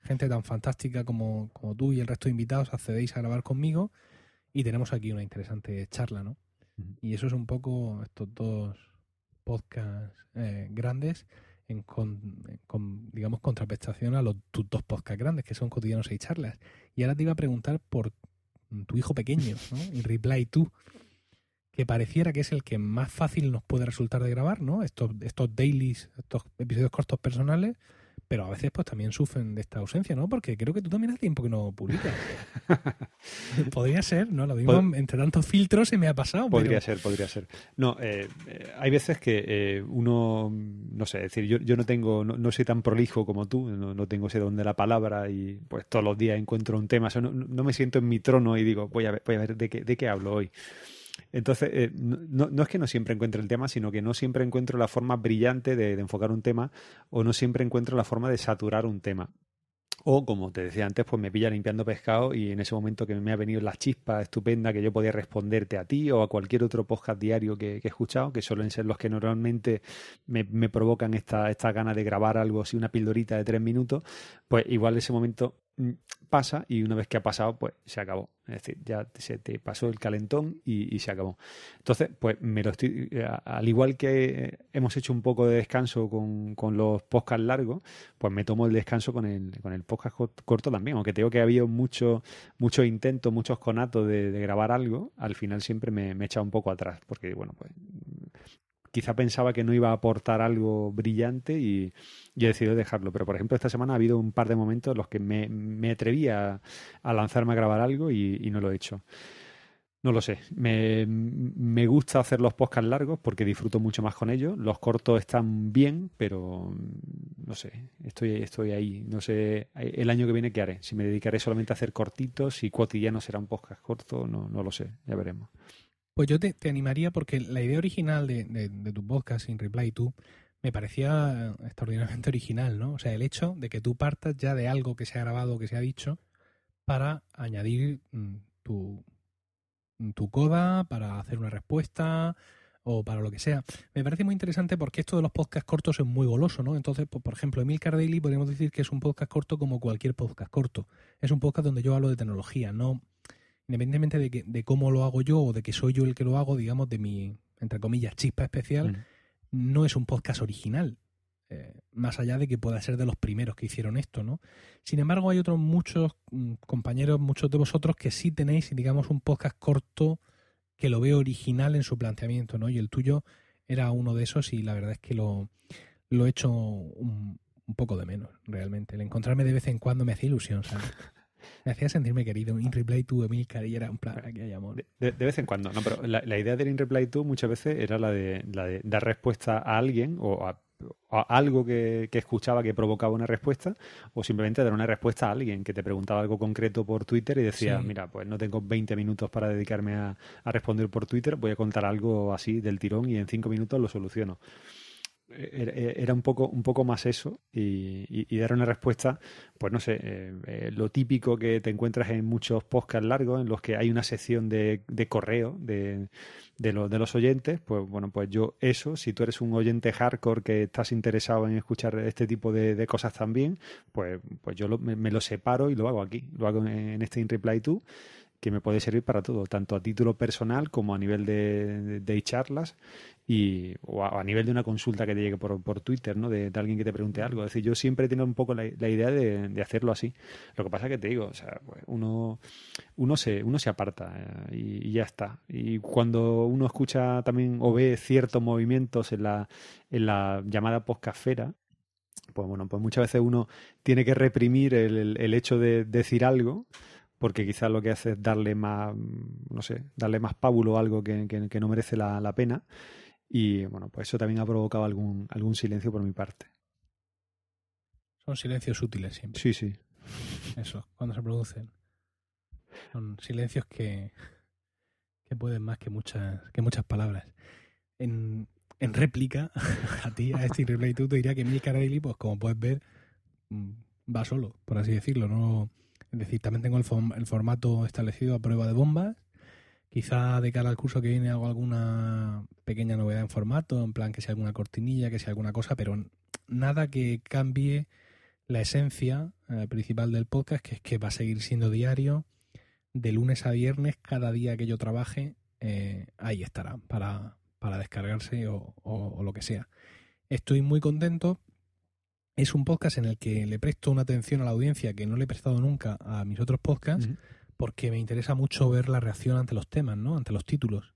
A: gente tan fantástica como, como tú y el resto de invitados accedéis a grabar conmigo y tenemos aquí una interesante charla, ¿no? Y eso es un poco estos dos podcasts eh, grandes en con, digamos, contraprestación a los tus dos podcasts grandes, que son cotidianos y charlas. Y ahora te iba a preguntar por tu hijo pequeño, ¿no? (laughs) Y Reply tú que pareciera que es el que más fácil nos puede resultar de grabar, ¿no? Estos, estos dailies, estos episodios cortos personales, pero a veces pues también sufren de esta ausencia, ¿no? Porque creo que tú también hace tiempo que no publicas. (laughs) Podría ser, ¿no? Lo mismo
B: Pod-
A: entre tantos filtros se me ha pasado.
B: Podría
A: pero...
B: ser, podría ser. No, eh, eh, hay veces que eh, uno, no sé, es decir, yo, yo no tengo, no, no soy tan prolijo como tú, no, no tengo ese don de la palabra y pues todos los días encuentro un tema, o sea, no, no me siento en mi trono y digo, voy a ver, voy a ver de qué, de qué hablo hoy. Entonces, eh, no, no- es que no siempre encuentre el tema, sino que no siempre encuentro la forma brillante de, enfocar un tema o no siempre encuentro la forma de saturar un tema. O, como te decía antes, pues me pilla limpiando pescado y en ese momento que me ha venido la chispa estupenda que yo podía responderte a ti o a cualquier otro podcast diario que, he escuchado, que suelen ser los que normalmente me, me provocan esta, esta gana de grabar algo así, una pildorita de tres minutos, pues igual ese momento pasa y una vez que ha pasado, pues se acabó. Es decir, ya se te pasó el calentón y, se acabó. Entonces, pues me lo estoy, eh, al igual que hemos hecho un poco de descanso con, con los podcasts largos, pues me tomo el descanso con el, con el podcast cort- corto también, aunque tengo que ha habido muchos muchos intentos, muchos conatos de, de grabar algo, al final siempre me, me he echado un poco atrás, porque bueno, pues quizá pensaba que no iba a aportar algo brillante y, he decidido dejarlo. Pero, por ejemplo, esta semana ha habido un par de momentos en los que me, me atreví a, lanzarme a grabar algo y, y no lo he hecho. No lo sé. Me, me gusta hacer los podcasts largos porque disfruto mucho más con ellos. Los cortos están bien, pero mm, no sé. Estoy, estoy ahí. No sé el año que viene qué haré. Si me dedicaré solamente a hacer cortitos, si cotidiano será un podcast corto, no, no lo sé. Ya veremos.
A: Pues yo te, animaría porque la idea original de, de- tu podcast, In Reply To, me parecía extraordinariamente (laughs) original, ¿no? O sea, el hecho de que tú partas ya de algo que se ha grabado, que se ha dicho, para añadir mm, tu, tu coda, para hacer una respuesta o para lo que sea. Me parece muy interesante porque esto de los podcasts cortos es muy goloso, ¿no? Entonces, por ejemplo, Emilcar Daily podríamos decir que es un podcast corto como cualquier podcast corto. Es un podcast donde yo hablo de tecnología, no independientemente de, que, de cómo lo hago yo o de que soy yo el que lo hago, digamos, de mi, entre comillas, chispa especial,
B: Mm.
A: no es un podcast original. eh, más allá de que pueda ser de los primeros que hicieron esto, ¿no? Sin embargo, hay otros muchos mm, compañeros, muchos de vosotros que sí tenéis, digamos, un podcast corto que lo veo original en su planteamiento, ¿no? Y el tuyo era uno de esos y la verdad es que lo, lo he hecho un, un poco de menos, realmente. El encontrarme de vez en cuando me hacía ilusión, ¿sabes? (laughs) Me hacía sentirme querido. In Replay to Emilcar y era un plan, aquí hay amor.
B: De, de- de vez en cuando, no, pero la, la idea del In Reply To muchas veces era la de, la de dar respuesta a alguien o a, a algo que, que escuchaba que provocaba una respuesta o simplemente dar una respuesta a alguien que te preguntaba algo concreto por Twitter y decía,
A: Sí.
B: mira, pues no tengo 20 minutos para dedicarme a, a responder por Twitter, voy a contar algo así del tirón y en 5 minutos lo soluciono. Era, era un poco un poco más eso y, y- dar una respuesta pues no sé eh, eh, lo típico que te encuentras en muchos podcasts largos en los que hay una sección de, de correo de, de, lo- de los oyentes pues bueno pues yo eso si tú eres un oyente hardcore que estás interesado en escuchar este tipo de, cosas también pues pues yo lo- me, me lo separo y lo hago aquí lo hago en, este in reply to que me puede servir para todo, tanto a título personal como a nivel de, charlas y, o a, nivel de una consulta que te llegue por, Twitter, ¿no? De, alguien que te pregunte algo. Es decir, yo siempre he tenido un poco la, idea de, hacerlo así. Lo que pasa es que te digo, o sea, pues uno, uno, se, uno se aparta eh, y, ya está. Y cuando uno escucha también o ve ciertos movimientos en la, en la llamada postcafera, pues bueno, pues muchas veces uno tiene que reprimir el, el hecho de decir algo porque quizás lo que hace es darle más, no sé, darle más pábulo a algo que, no merece la, pena. Y bueno, pues eso también ha provocado algún, algún silencio por mi parte.
A: Son silencios útiles siempre.
B: Sí, sí.
A: Eso, cuando se producen. Son silencios que, que pueden más que muchas, que muchas palabras. En, en réplica (laughs) a ti, a este replay tú, te diría que Milka Daily, pues como puedes ver, mm, va solo, por así decirlo. No, es decir, también tengo el, formato establecido a prueba de bombas. Quizá de cara al curso que viene hago alguna pequeña novedad en formato, en plan que sea alguna cortinilla, que sea alguna cosa, pero nada que cambie la esencia eh, principal del podcast, que es que va a seguir siendo diario, de lunes a viernes, cada día que yo trabaje, eh, ahí estará para, para descargarse o, o, lo que sea. Estoy muy contento es un podcast en el que le presto una atención a la audiencia que no le he prestado nunca a mis otros podcasts, porque me interesa mucho ver la reacción ante los temas, ¿no? Ante los títulos.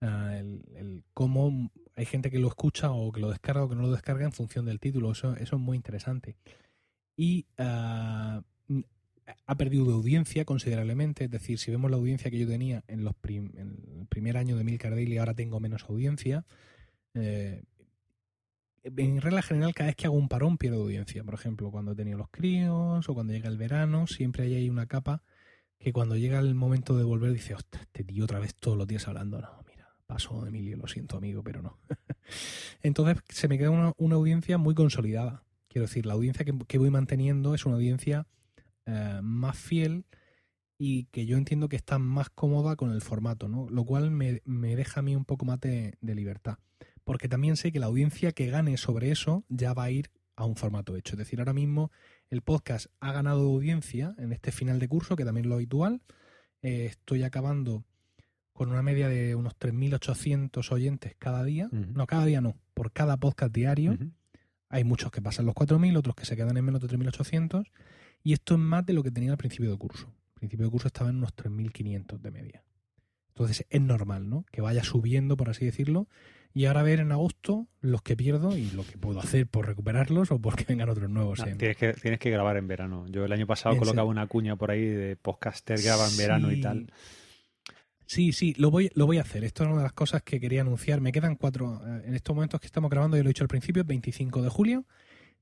A: Ah, el, cómo hay gente que lo escucha o que lo descarga o que no lo descarga en función del título. Eso, eso es muy interesante. Y ah, ha perdido de audiencia considerablemente. Es decir, si vemos la audiencia que yo tenía en, los el primer año de Milcar Daily, ahora tengo menos audiencia. Eh, en regla general, cada vez que hago un parón pierdo audiencia. Por ejemplo, cuando he tenido los críos o cuando llega el verano, siempre hay ahí una capa que cuando llega el momento de volver dice, ostras, este tío otra vez todos los días hablando. No, mira, paso Emilio, lo siento amigo, pero no. (laughs) Entonces se me queda una, audiencia muy consolidada. Quiero decir, la audiencia que, voy manteniendo es una audiencia eh, más fiel y que yo entiendo que está más cómoda con el formato, ¿no? Lo cual me, deja a mí un poco más de libertad porque también sé que la audiencia que gane sobre eso ya va a ir a un formato hecho. Es decir, ahora mismo el podcast ha ganado audiencia en este final de curso, que también es lo habitual. Eh, estoy acabando con una media de unos 3.800 oyentes cada día. No, cada día no, por cada podcast diario. Hay muchos que pasan los 4.000, otros que se quedan en menos de 3.800. Y esto es más de lo que tenía al principio del curso. Al principio del curso estaba en unos 3.500 de media. Entonces es normal, ¿no? Que vaya subiendo, por así decirlo, y ahora ver en agosto los que pierdo y lo que puedo hacer por recuperarlos o porque (laughs) vengan otros nuevos.
B: tienes, que, tienes que grabar en verano. Yo el año pasado colocaba una cuña por ahí de podcaster graba en verano y tal.
A: Sí, sí, lo voy, lo voy a hacer. Esto es una de las cosas que quería anunciar. Me quedan cuatro, eh, en estos momentos que estamos grabando, yo lo he dicho al principio, 25 de julio.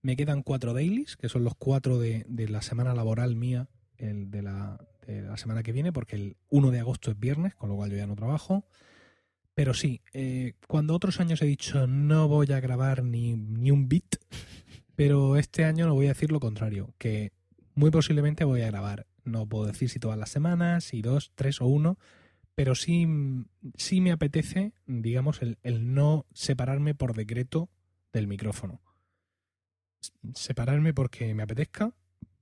A: Me quedan cuatro dailies, que son los cuatro de, de la semana laboral mía, el de la, de la semana que viene, porque el 1 de agosto es viernes, con lo cual yo ya no trabajo. Pero sí, eh, cuando otros años he dicho no voy a grabar ni, ni un bit, pero este año no voy a decir lo contrario, que muy posiblemente voy a grabar. No puedo decir si todas las semanas, si dos, tres o uno, pero sí, sí me apetece, digamos, el, el no separarme por decreto del micrófono. Separarme porque me apetezca,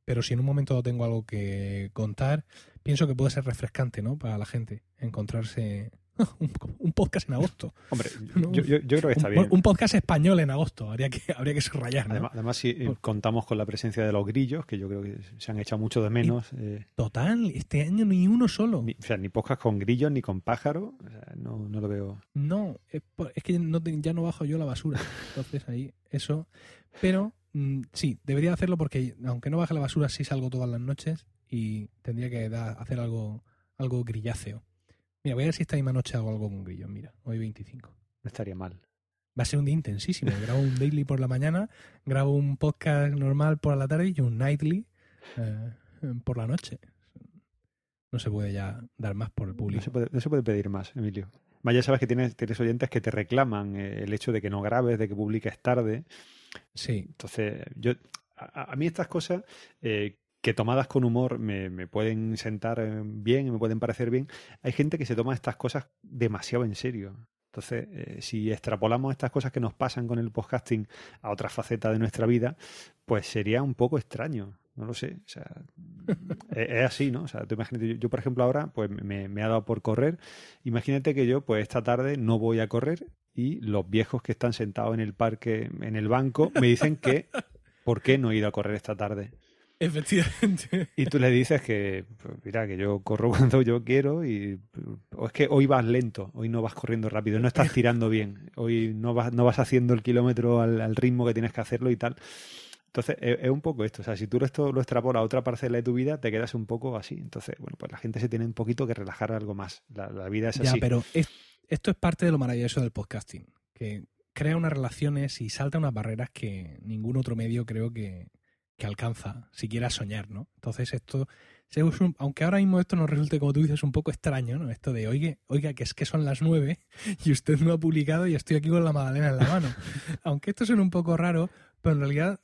A: pero si en un momento tengo algo que contar, pienso que puede ser refrescante, ¿no? Para la gente encontrarse (laughs) un, podcast en agosto.
B: Hombre, (laughs) yo, creo que está bien.
A: Un podcast español en agosto, habría que, habría que subrayar.
B: Además, si eh, contamos con la presencia de los grillos, que yo creo que se han echado mucho de menos. Eh.
A: Total, este año ni uno solo.
B: o sea, ni podcast con grillos ni con pájaros, no, lo veo.
A: No, es, que ya no bajo yo la basura. Entonces ahí, eso. Pero mm, sí, debería hacerlo porque aunque no baje la basura, sí salgo todas las noches y tendría que hacer algo, algo grilláceo. Mira, voy a ver si esta misma noche hago algo con grillos. Mira, hoy 25.
B: No estaría mal.
A: Va a ser un día intensísimo. grabo un daily por la mañana, grabo un podcast normal por la tarde y un nightly eh, por la noche. No se puede ya dar más por el público.
B: No se puede, pedir más, Emilio. Más ya sabes que tienes, tienes oyentes que te reclaman eh, el hecho de que no grabes, de que publiques tarde.
A: Sí.
B: Entonces, yo a, mí estas cosas eh, que tomadas con humor me, pueden sentar eh, bien me pueden parecer bien, hay gente que se toma estas cosas demasiado en serio. Entonces, eh, si extrapolamos estas cosas que nos pasan con el podcasting a otra faceta de nuestra vida, pues sería un poco extraño. no lo sé. O sea, (laughs) es, es así, ¿no? O sea, tú imagínate, yo, yo, por ejemplo ahora pues me, me ha dado por correr. Imagínate que yo pues esta tarde no voy a correr y los viejos que están sentados en el parque, en el banco, me dicen que (laughs) ¿por qué no he ido a correr esta tarde?
A: Efectivamente.
B: Y tú le dices que, mira, que yo corro (laughs) cuando yo quiero y o es que hoy vas lento, hoy no vas corriendo rápido, no estás tirando bien, hoy no vas, no vas haciendo el kilómetro al, al ritmo que tienes que hacerlo y tal. Entonces, es, es, un poco esto. O sea, si tú esto lo extrapolas a otra parcela de tu vida, te quedas un poco así. Entonces, bueno, pues la gente se tiene un poquito que relajar algo más. La, la vida es
A: ya,
B: así.
A: pero es, esto es parte de lo maravilloso del podcasting, que crea unas relaciones y salta unas barreras que ningún otro medio creo que, que alcanza, siquiera soñar, ¿no? Entonces esto, aunque ahora mismo esto nos resulte, como tú dices, un poco extraño, ¿no? Esto de, oiga, oiga, que es que son las nueve y usted no ha publicado y estoy aquí con la magdalena en la mano. (laughs) aunque esto suena un poco raro, pero en realidad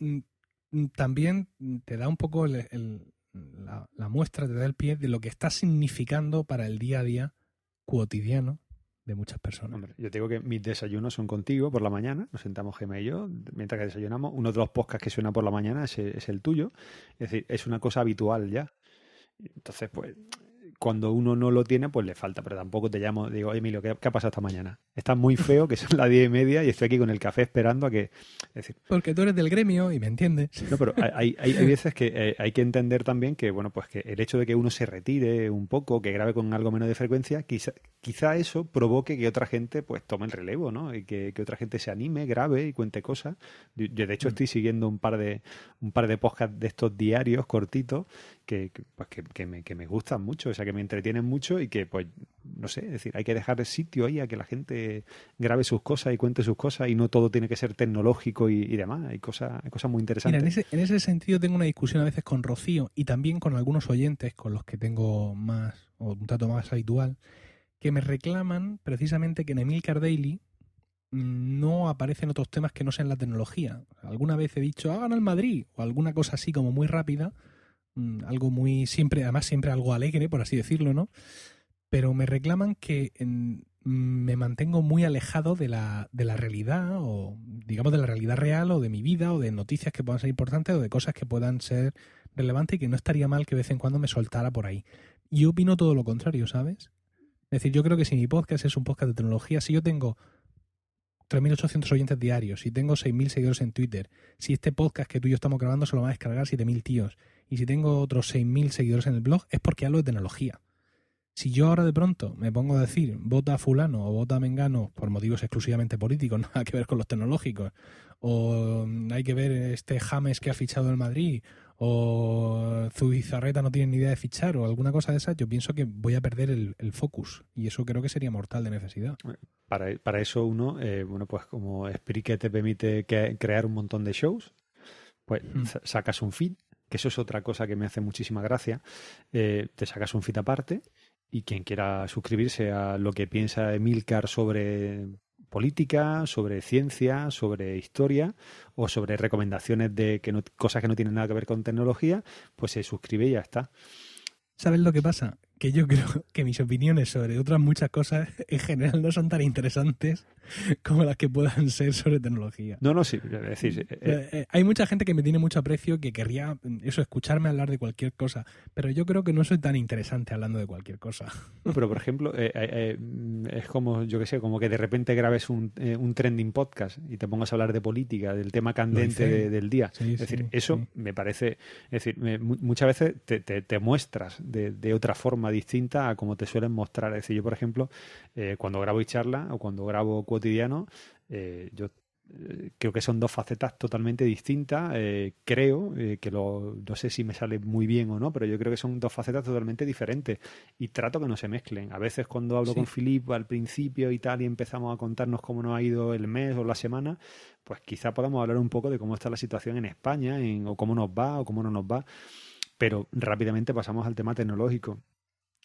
A: también te da un poco el, el, la, la, muestra, te da el pie de lo que está significando para el día a día cotidiano de muchas personas.
B: Yo digo que mis desayunos son contigo por la mañana, nos sentamos Gemma y yo, mientras que desayunamos. Uno de los podcasts que suena por la mañana es, es el tuyo. Es decir, es una cosa habitual ya. Entonces, pues, cuando uno no lo tiene, pues le falta, pero tampoco te llamo, digo, Emilio, ¿qué, ¿qué, ha pasado esta mañana? Estás muy feo, que son las diez y media y estoy aquí con el café esperando a que... Es decir,
A: Porque tú eres del gremio y me entiendes.
B: No, pero hay, hay, hay veces que eh, hay que entender también que, bueno, pues que el hecho de que uno se retire un poco, que grabe con algo menos de frecuencia, quizá, quizá eso provoque que otra gente pues tome el relevo, ¿no? Y que, que otra gente se anime, grabe y cuente cosas. Yo, yo de hecho, mm. estoy siguiendo un par de un par de podcasts de estos diarios cortitos que, pues que, que, me, que me gustan mucho, o sea, que me entretienen mucho y que, pues, no sé, es decir, hay que dejar sitio ahí a que la gente grabe sus cosas y cuente sus cosas y no todo tiene que ser tecnológico y, y demás. Hay cosas, hay cosas muy interesantes.
A: Mira, en ese, en ese sentido tengo una discusión a veces con Rocío y también con algunos oyentes con los que tengo más, o un trato más habitual, que me reclaman precisamente que en Emilcar Daily no aparecen otros temas que no sean la tecnología. Alguna vez he dicho, hagan al Madrid, o alguna cosa así como muy rápida, algo muy siempre, además siempre algo alegre, por así decirlo, ¿no? Pero me reclaman que en, me mantengo muy alejado de la, de la realidad, o digamos de la realidad real, o de mi vida, o de noticias que puedan ser importantes, o de cosas que puedan ser relevantes y que no estaría mal que de vez en cuando me soltara por ahí. Yo opino todo lo contrario, ¿sabes? Es decir, yo creo que si mi podcast es un podcast de tecnología, si yo tengo 3.800 oyentes diarios, si tengo 6.000 seguidores en Twitter, si este podcast que tú y yo estamos grabando se lo van a descargar 7.000 tíos, y si tengo otros 6.000 seguidores en el blog, es porque hablo de tecnología. Si yo ahora de pronto me pongo a decir vota a fulano o vota a mengano por motivos exclusivamente políticos, (laughs) nada que ver con los tecnológicos, o hay que ver este James que ha fichado el Madrid, o Zubizarreta no tiene ni idea de fichar, o alguna cosa de esa, yo pienso que voy a perder el, el focus. Y eso creo que sería mortal de necesidad.
B: Para, para eso uno, eh, bueno, pues como Spreaker te permite que, crear un montón de shows, pues mm. sacas un feed que eso es otra cosa que me hace muchísima gracia, eh, te sacas un feed aparte y quien quiera suscribirse a lo que piensa Emilcar sobre política, sobre ciencia, sobre historia o sobre recomendaciones de que no, cosas que no tienen nada que ver con tecnología, pues se suscribe y ya está.
A: ¿Sabes lo que pasa? Que yo creo (laughs) que mis opiniones sobre otras muchas cosas (laughs) en general no son tan interesantes (laughs) como las que puedan ser sobre tecnología.
B: No, no, sí. Es decir,
A: eh, eh, hay mucha gente que me tiene mucho aprecio que querría eso, escucharme hablar de cualquier cosa, pero yo creo que no soy tan interesante hablando de cualquier cosa.
B: No, pero por ejemplo, eh, eh, es como, yo que sé, como que de repente grabes un, un, trending podcast y te pongas a hablar de política, del tema candente de, del día.
A: Sí,
B: es decir, eso
A: sí.
B: me parece, es decir, me, muchas veces te, te, te muestras de, de, otra forma distinta a como te suelen mostrar. Es decir, yo, por ejemplo, eh, cuando grabo y charla o cuando grabo cotidiano, eh, yo creo que son dos facetas totalmente distintas. Eh, creo eh, que lo, no sé si me sale muy bien o no, pero yo creo que son dos facetas totalmente diferentes y trato que no se mezclen. A veces cuando hablo sí. con Filip al principio y tal y empezamos a contarnos cómo nos ha ido el mes o la semana, pues quizá podamos hablar un poco de cómo está la situación en España en, o cómo nos va o cómo no nos va, pero rápidamente pasamos al tema tecnológico.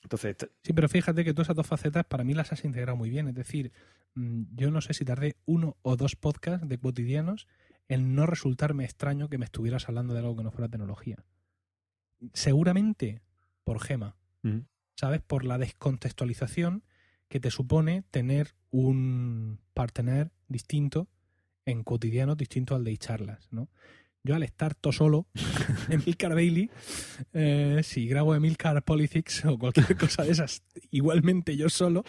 B: Entonces,
A: sí, pero fíjate que todas esas dos facetas para mí las has integrado muy bien. Es decir, mm, yo no sé si tardé uno o dos podcasts de cotidianos en no resultarme extraño que me estuvieras hablando de algo que no fuera tecnología. Seguramente por Gema. ¿sabes? Por la descontextualización que te supone tener un partner distinto en cotidiano distinto al de charlas, ¿no? Yo al estar todo solo, (laughs) Emilcar Daily, eh, si grabo Emilcar Politics o cualquier (laughs) cosa de esas, igualmente yo solo,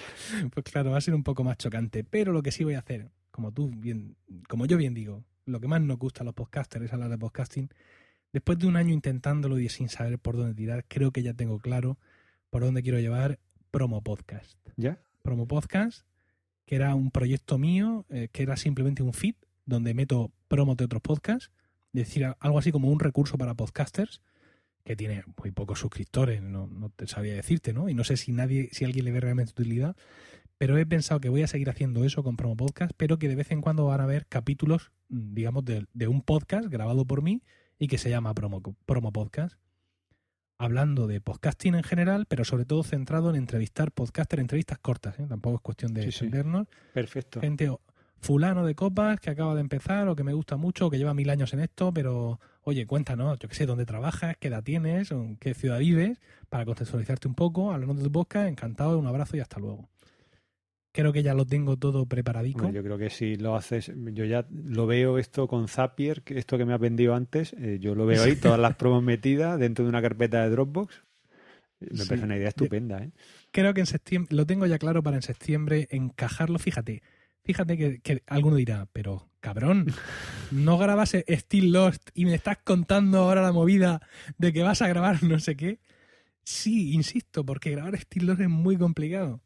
A: pues claro, va a ser un poco más chocante. Pero lo que sí voy a hacer, como tú bien, como yo bien digo, lo que más nos gusta a los podcasters es hablar de podcasting. Después de un año intentándolo y sin saber por dónde tirar, creo que ya tengo claro por dónde quiero llevar Promo Podcast.
B: ¿Ya?
A: Promo Podcast, que era un proyecto mío, eh, que era simplemente un feed donde meto promos de otros podcasts, decir, algo así como un recurso para podcasters que tiene muy pocos suscriptores, no, no te sabía decirte, ¿no? Y no sé si nadie, si alguien le ve realmente utilidad, pero he pensado que voy a seguir haciendo eso con Promo Podcast, pero que de vez en cuando van a haber capítulos, mm, digamos, de, de un podcast grabado por mí y que se llama Promo, Promo Podcast, hablando de podcasting en general, pero sobre todo centrado en entrevistar podcasters, entrevistas cortas, ¿eh? tampoco es cuestión de
B: Sí, sí.
A: extendernos,
B: Perfecto.
A: gente fulano de copas que acaba de empezar o que me gusta mucho o que lleva mil años en esto, pero oye, cuéntanos, yo qué sé, dónde trabajas, qué edad tienes, en qué ciudad vives, para contextualizarte un poco, hablando de tu podcast, encantado, un abrazo y hasta luego. Creo que ya lo tengo todo preparadico.
B: Yo creo que si lo haces, yo ya lo veo esto con Zapier, esto que me has vendido antes, eh, yo lo veo ahí, (laughs) todas las promos metidas dentro de una carpeta de Dropbox. Me
A: Sí.
B: parece una idea estupenda, ¿eh?
A: Creo que en septiembre, lo tengo ya claro para en septiembre encajarlo, fíjate. Fíjate que, que alguno dirá, pero cabrón, no grabas Still Lost y me estás contando ahora la movida de que vas a grabar no sé qué. Sí, insisto, porque grabar Still Lost es muy complicado.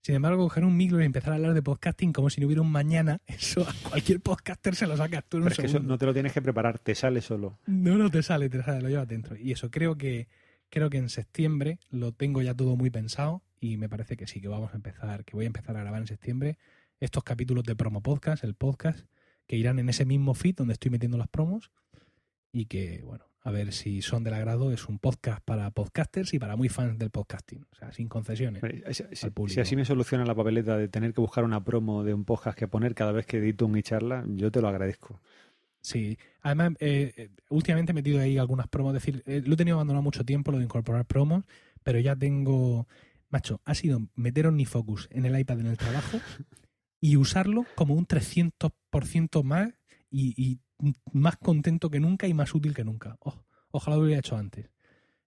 A: Sin embargo, coger un micro y empezar a hablar de podcasting como si no hubiera un mañana, (laughs) eso a cualquier podcaster se lo sacas tú en un
B: Pero es que eso no te lo tienes que preparar, te sale solo.
A: No, no te sale, te sale, lo llevas dentro. Y eso creo que creo que en septiembre lo tengo ya todo muy pensado y me parece que sí, que vamos a empezar, que voy a empezar a grabar en septiembre estos capítulos de promo podcast, el podcast, que irán en ese mismo feed donde estoy metiendo las promos y que, bueno, a ver si son del agrado. Es un podcast para podcasters y para muy fans del podcasting, o sea, sin concesiones.
B: Si,
A: al público.
B: si así me soluciona la papeleta de tener que buscar una promo de un podcast que poner cada vez que edito un charla, yo te lo agradezco.
A: Sí, además, eh, eh, últimamente he metido ahí algunas promos, es decir, eh, lo he tenido abandonado mucho tiempo, lo de incorporar promos, pero ya tengo, macho, ha sido meter OmniFocus en el iPad en el trabajo (laughs) y usarlo como un 300% más y, y más contento que nunca y más útil que nunca. Oh, ojalá lo hubiera hecho antes.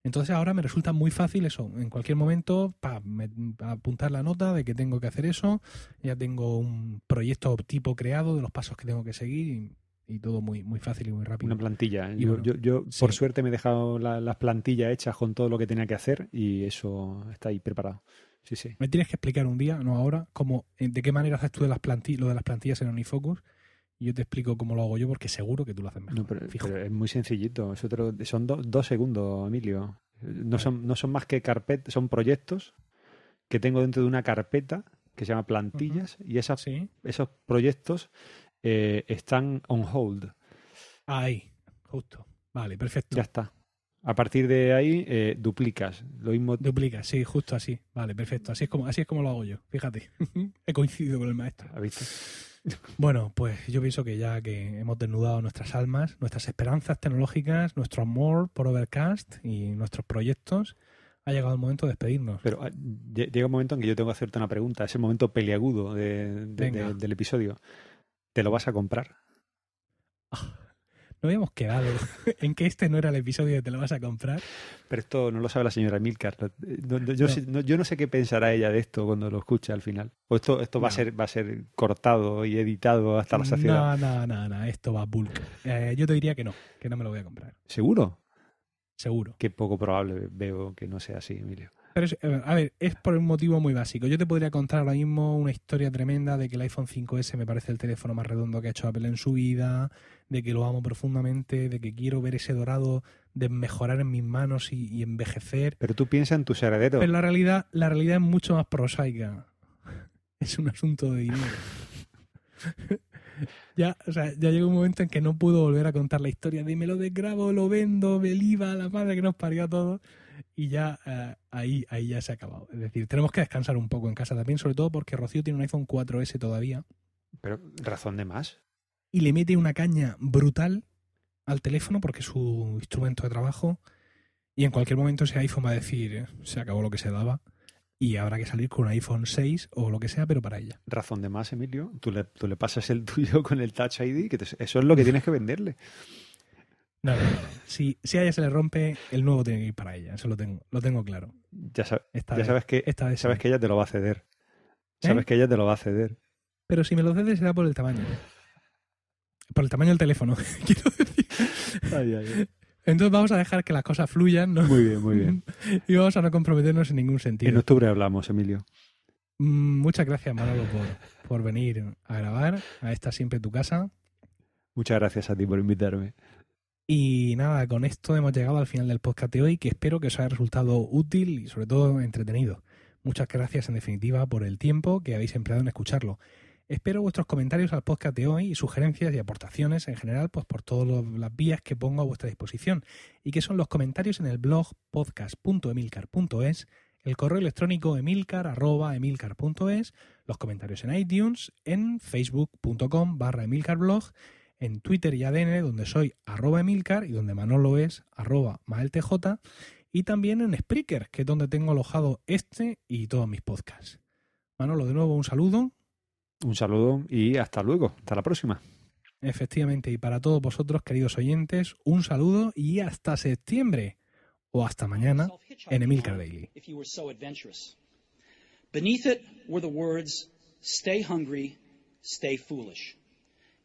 A: Entonces ahora me resulta muy fácil eso, en cualquier momento pa, me- apuntar la nota de que tengo que hacer eso, ya tengo un proyecto tipo creado de los pasos que tengo que seguir y, y todo muy, muy fácil y muy rápido.
B: Una plantilla.
A: Y
B: Yo,
A: bueno,
B: yo, yo,
A: sí.
B: por suerte, me he dejado la- las plantillas hechas con todo lo que tenía que hacer y eso está ahí preparado. Sí, sí.
A: Me tienes que explicar un día, no ahora, cómo, eh, de qué manera haces tú de las lo de las plantillas en OmniFocus y yo te explico cómo lo hago yo porque seguro que tú lo haces mejor.
B: No, pero,
A: fijo.
B: pero es muy sencillito. Eso te lo- son do- dos segundos, Emilio. No son, no son más que carpetas, son proyectos que tengo dentro de una carpeta que se llama plantillas y esas,
A: Sí,
B: esos proyectos eh, están on hold.
A: ahí, justo. Vale, perfecto.
B: Ya está. A partir de ahí eh, duplicas. Lo mismo
A: Duplica, sí, justo así. Vale, perfecto. Así es como, así es como lo hago yo. Fíjate. (laughs) He coincidido con el maestro. Bueno, pues yo pienso que ya que hemos desnudado nuestras almas, nuestras esperanzas tecnológicas, nuestro amor por Overcast y nuestros proyectos, ha llegado el momento de despedirnos.
B: Pero ah, lle- llega un momento en que yo tengo que hacerte una pregunta. Es el momento peliagudo de- de-
A: Venga.
B: de- del episodio. ¿Te lo vas a comprar?
A: No habíamos quedado (laughs) en que este no era el episodio que te lo vas a comprar.
B: Pero esto no lo sabe la señora Milcar. No- no- yo,
A: No.
B: sé- no- yo no sé qué pensará ella de esto cuando lo escuche al final. O esto, esto va, a ser, va a ser cortado y editado hasta la saciedad.
A: No, no, no, no, esto va bulk. Eh, yo te diría que no, que no me lo voy a comprar.
B: ¿Seguro?
A: Seguro.
B: Qué poco probable veo que no sea así, Emilio.
A: Pero es- a ver, es por un motivo muy básico. Yo te podría contar ahora mismo una historia tremenda de que el iPhone 5S me parece el teléfono más redondo que ha hecho Apple en su vida, de que lo amo profundamente, de que quiero ver ese dorado de mejorar en mis manos y, y envejecer.
B: Pero tú piensa en tus herederos.
A: Pero la realidad, la realidad es mucho más prosaica. (laughs) Es un asunto de dinero. (laughs) ya, o sea, ya llega un momento en que no puedo volver a contar la historia de me lo desgrabo, lo vendo, me liba, la madre que nos parió a todos. Y ya eh, ahí, ahí ya se ha acabado. Es decir, tenemos que descansar un poco en casa también, sobre todo porque Rocío tiene un iPhone 4S todavía
B: Pero razón de más.
A: y le mete una caña brutal al teléfono porque es su instrumento de trabajo y en cualquier momento ese iPhone va a decir eh, se acabó lo que se daba y habrá que salir con un iPhone 6 o lo que sea pero para ella
B: Razón de más, Emilio. Tú le, tú le pasas el (laughs) tuyo con el Touch ID, que te- eso es lo que tienes que venderle.
A: No, no, no. Si, si a ella se le rompe, el nuevo tiene que ir para ella. Eso lo tengo, lo tengo claro.
B: Ya, sab-
A: Esta
B: ya
A: vez-
B: sabes que
A: esta vez
B: sabes
A: sí.
B: que ella te lo va a ceder.
A: ¿Eh?
B: Sabes que ella te lo va a ceder.
A: Pero si me lo cedes será por el tamaño. Por el tamaño del teléfono. (laughs) Quiero decir. Entonces vamos a dejar que las cosas fluyan, ¿no?
B: Muy bien, muy bien. (laughs)
A: Y vamos a no comprometernos en ningún
B: En
A: sentido.
B: octubre hablamos, Emilio.
A: Mm, Muchas gracias, Manolo, por, por venir a grabar a esta siempre tu casa.
B: Muchas gracias a ti por invitarme.
A: Y nada, con esto hemos llegado al final del podcast de hoy, que espero que os haya resultado útil y sobre todo entretenido. Muchas gracias en definitiva por el tiempo que habéis empleado en escucharlo. Espero vuestros comentarios al podcast de hoy y sugerencias y aportaciones en general, pues por todas las vías que pongo a vuestra disposición, y que son los comentarios en el blog podcast.emilcar.es, el correo electrónico emilcar.emilcar.es, los comentarios en iTunes, en facebook.com barra emilcarblog, en Twitter y ADN, donde soy arroba emilcar y donde Manolo es arroba maeltj, y también en Spreaker, que es donde tengo alojado este y todos mis podcasts. Manolo, de nuevo un saludo.
B: Un saludo y hasta luego. Hasta la próxima.
A: Efectivamente, y para todos vosotros, queridos oyentes, un saludo y hasta septiembre o hasta mañana en Emilcar Daily.
E: If you were so adventurous. Beneath it were the words, Stay hungry, stay foolish.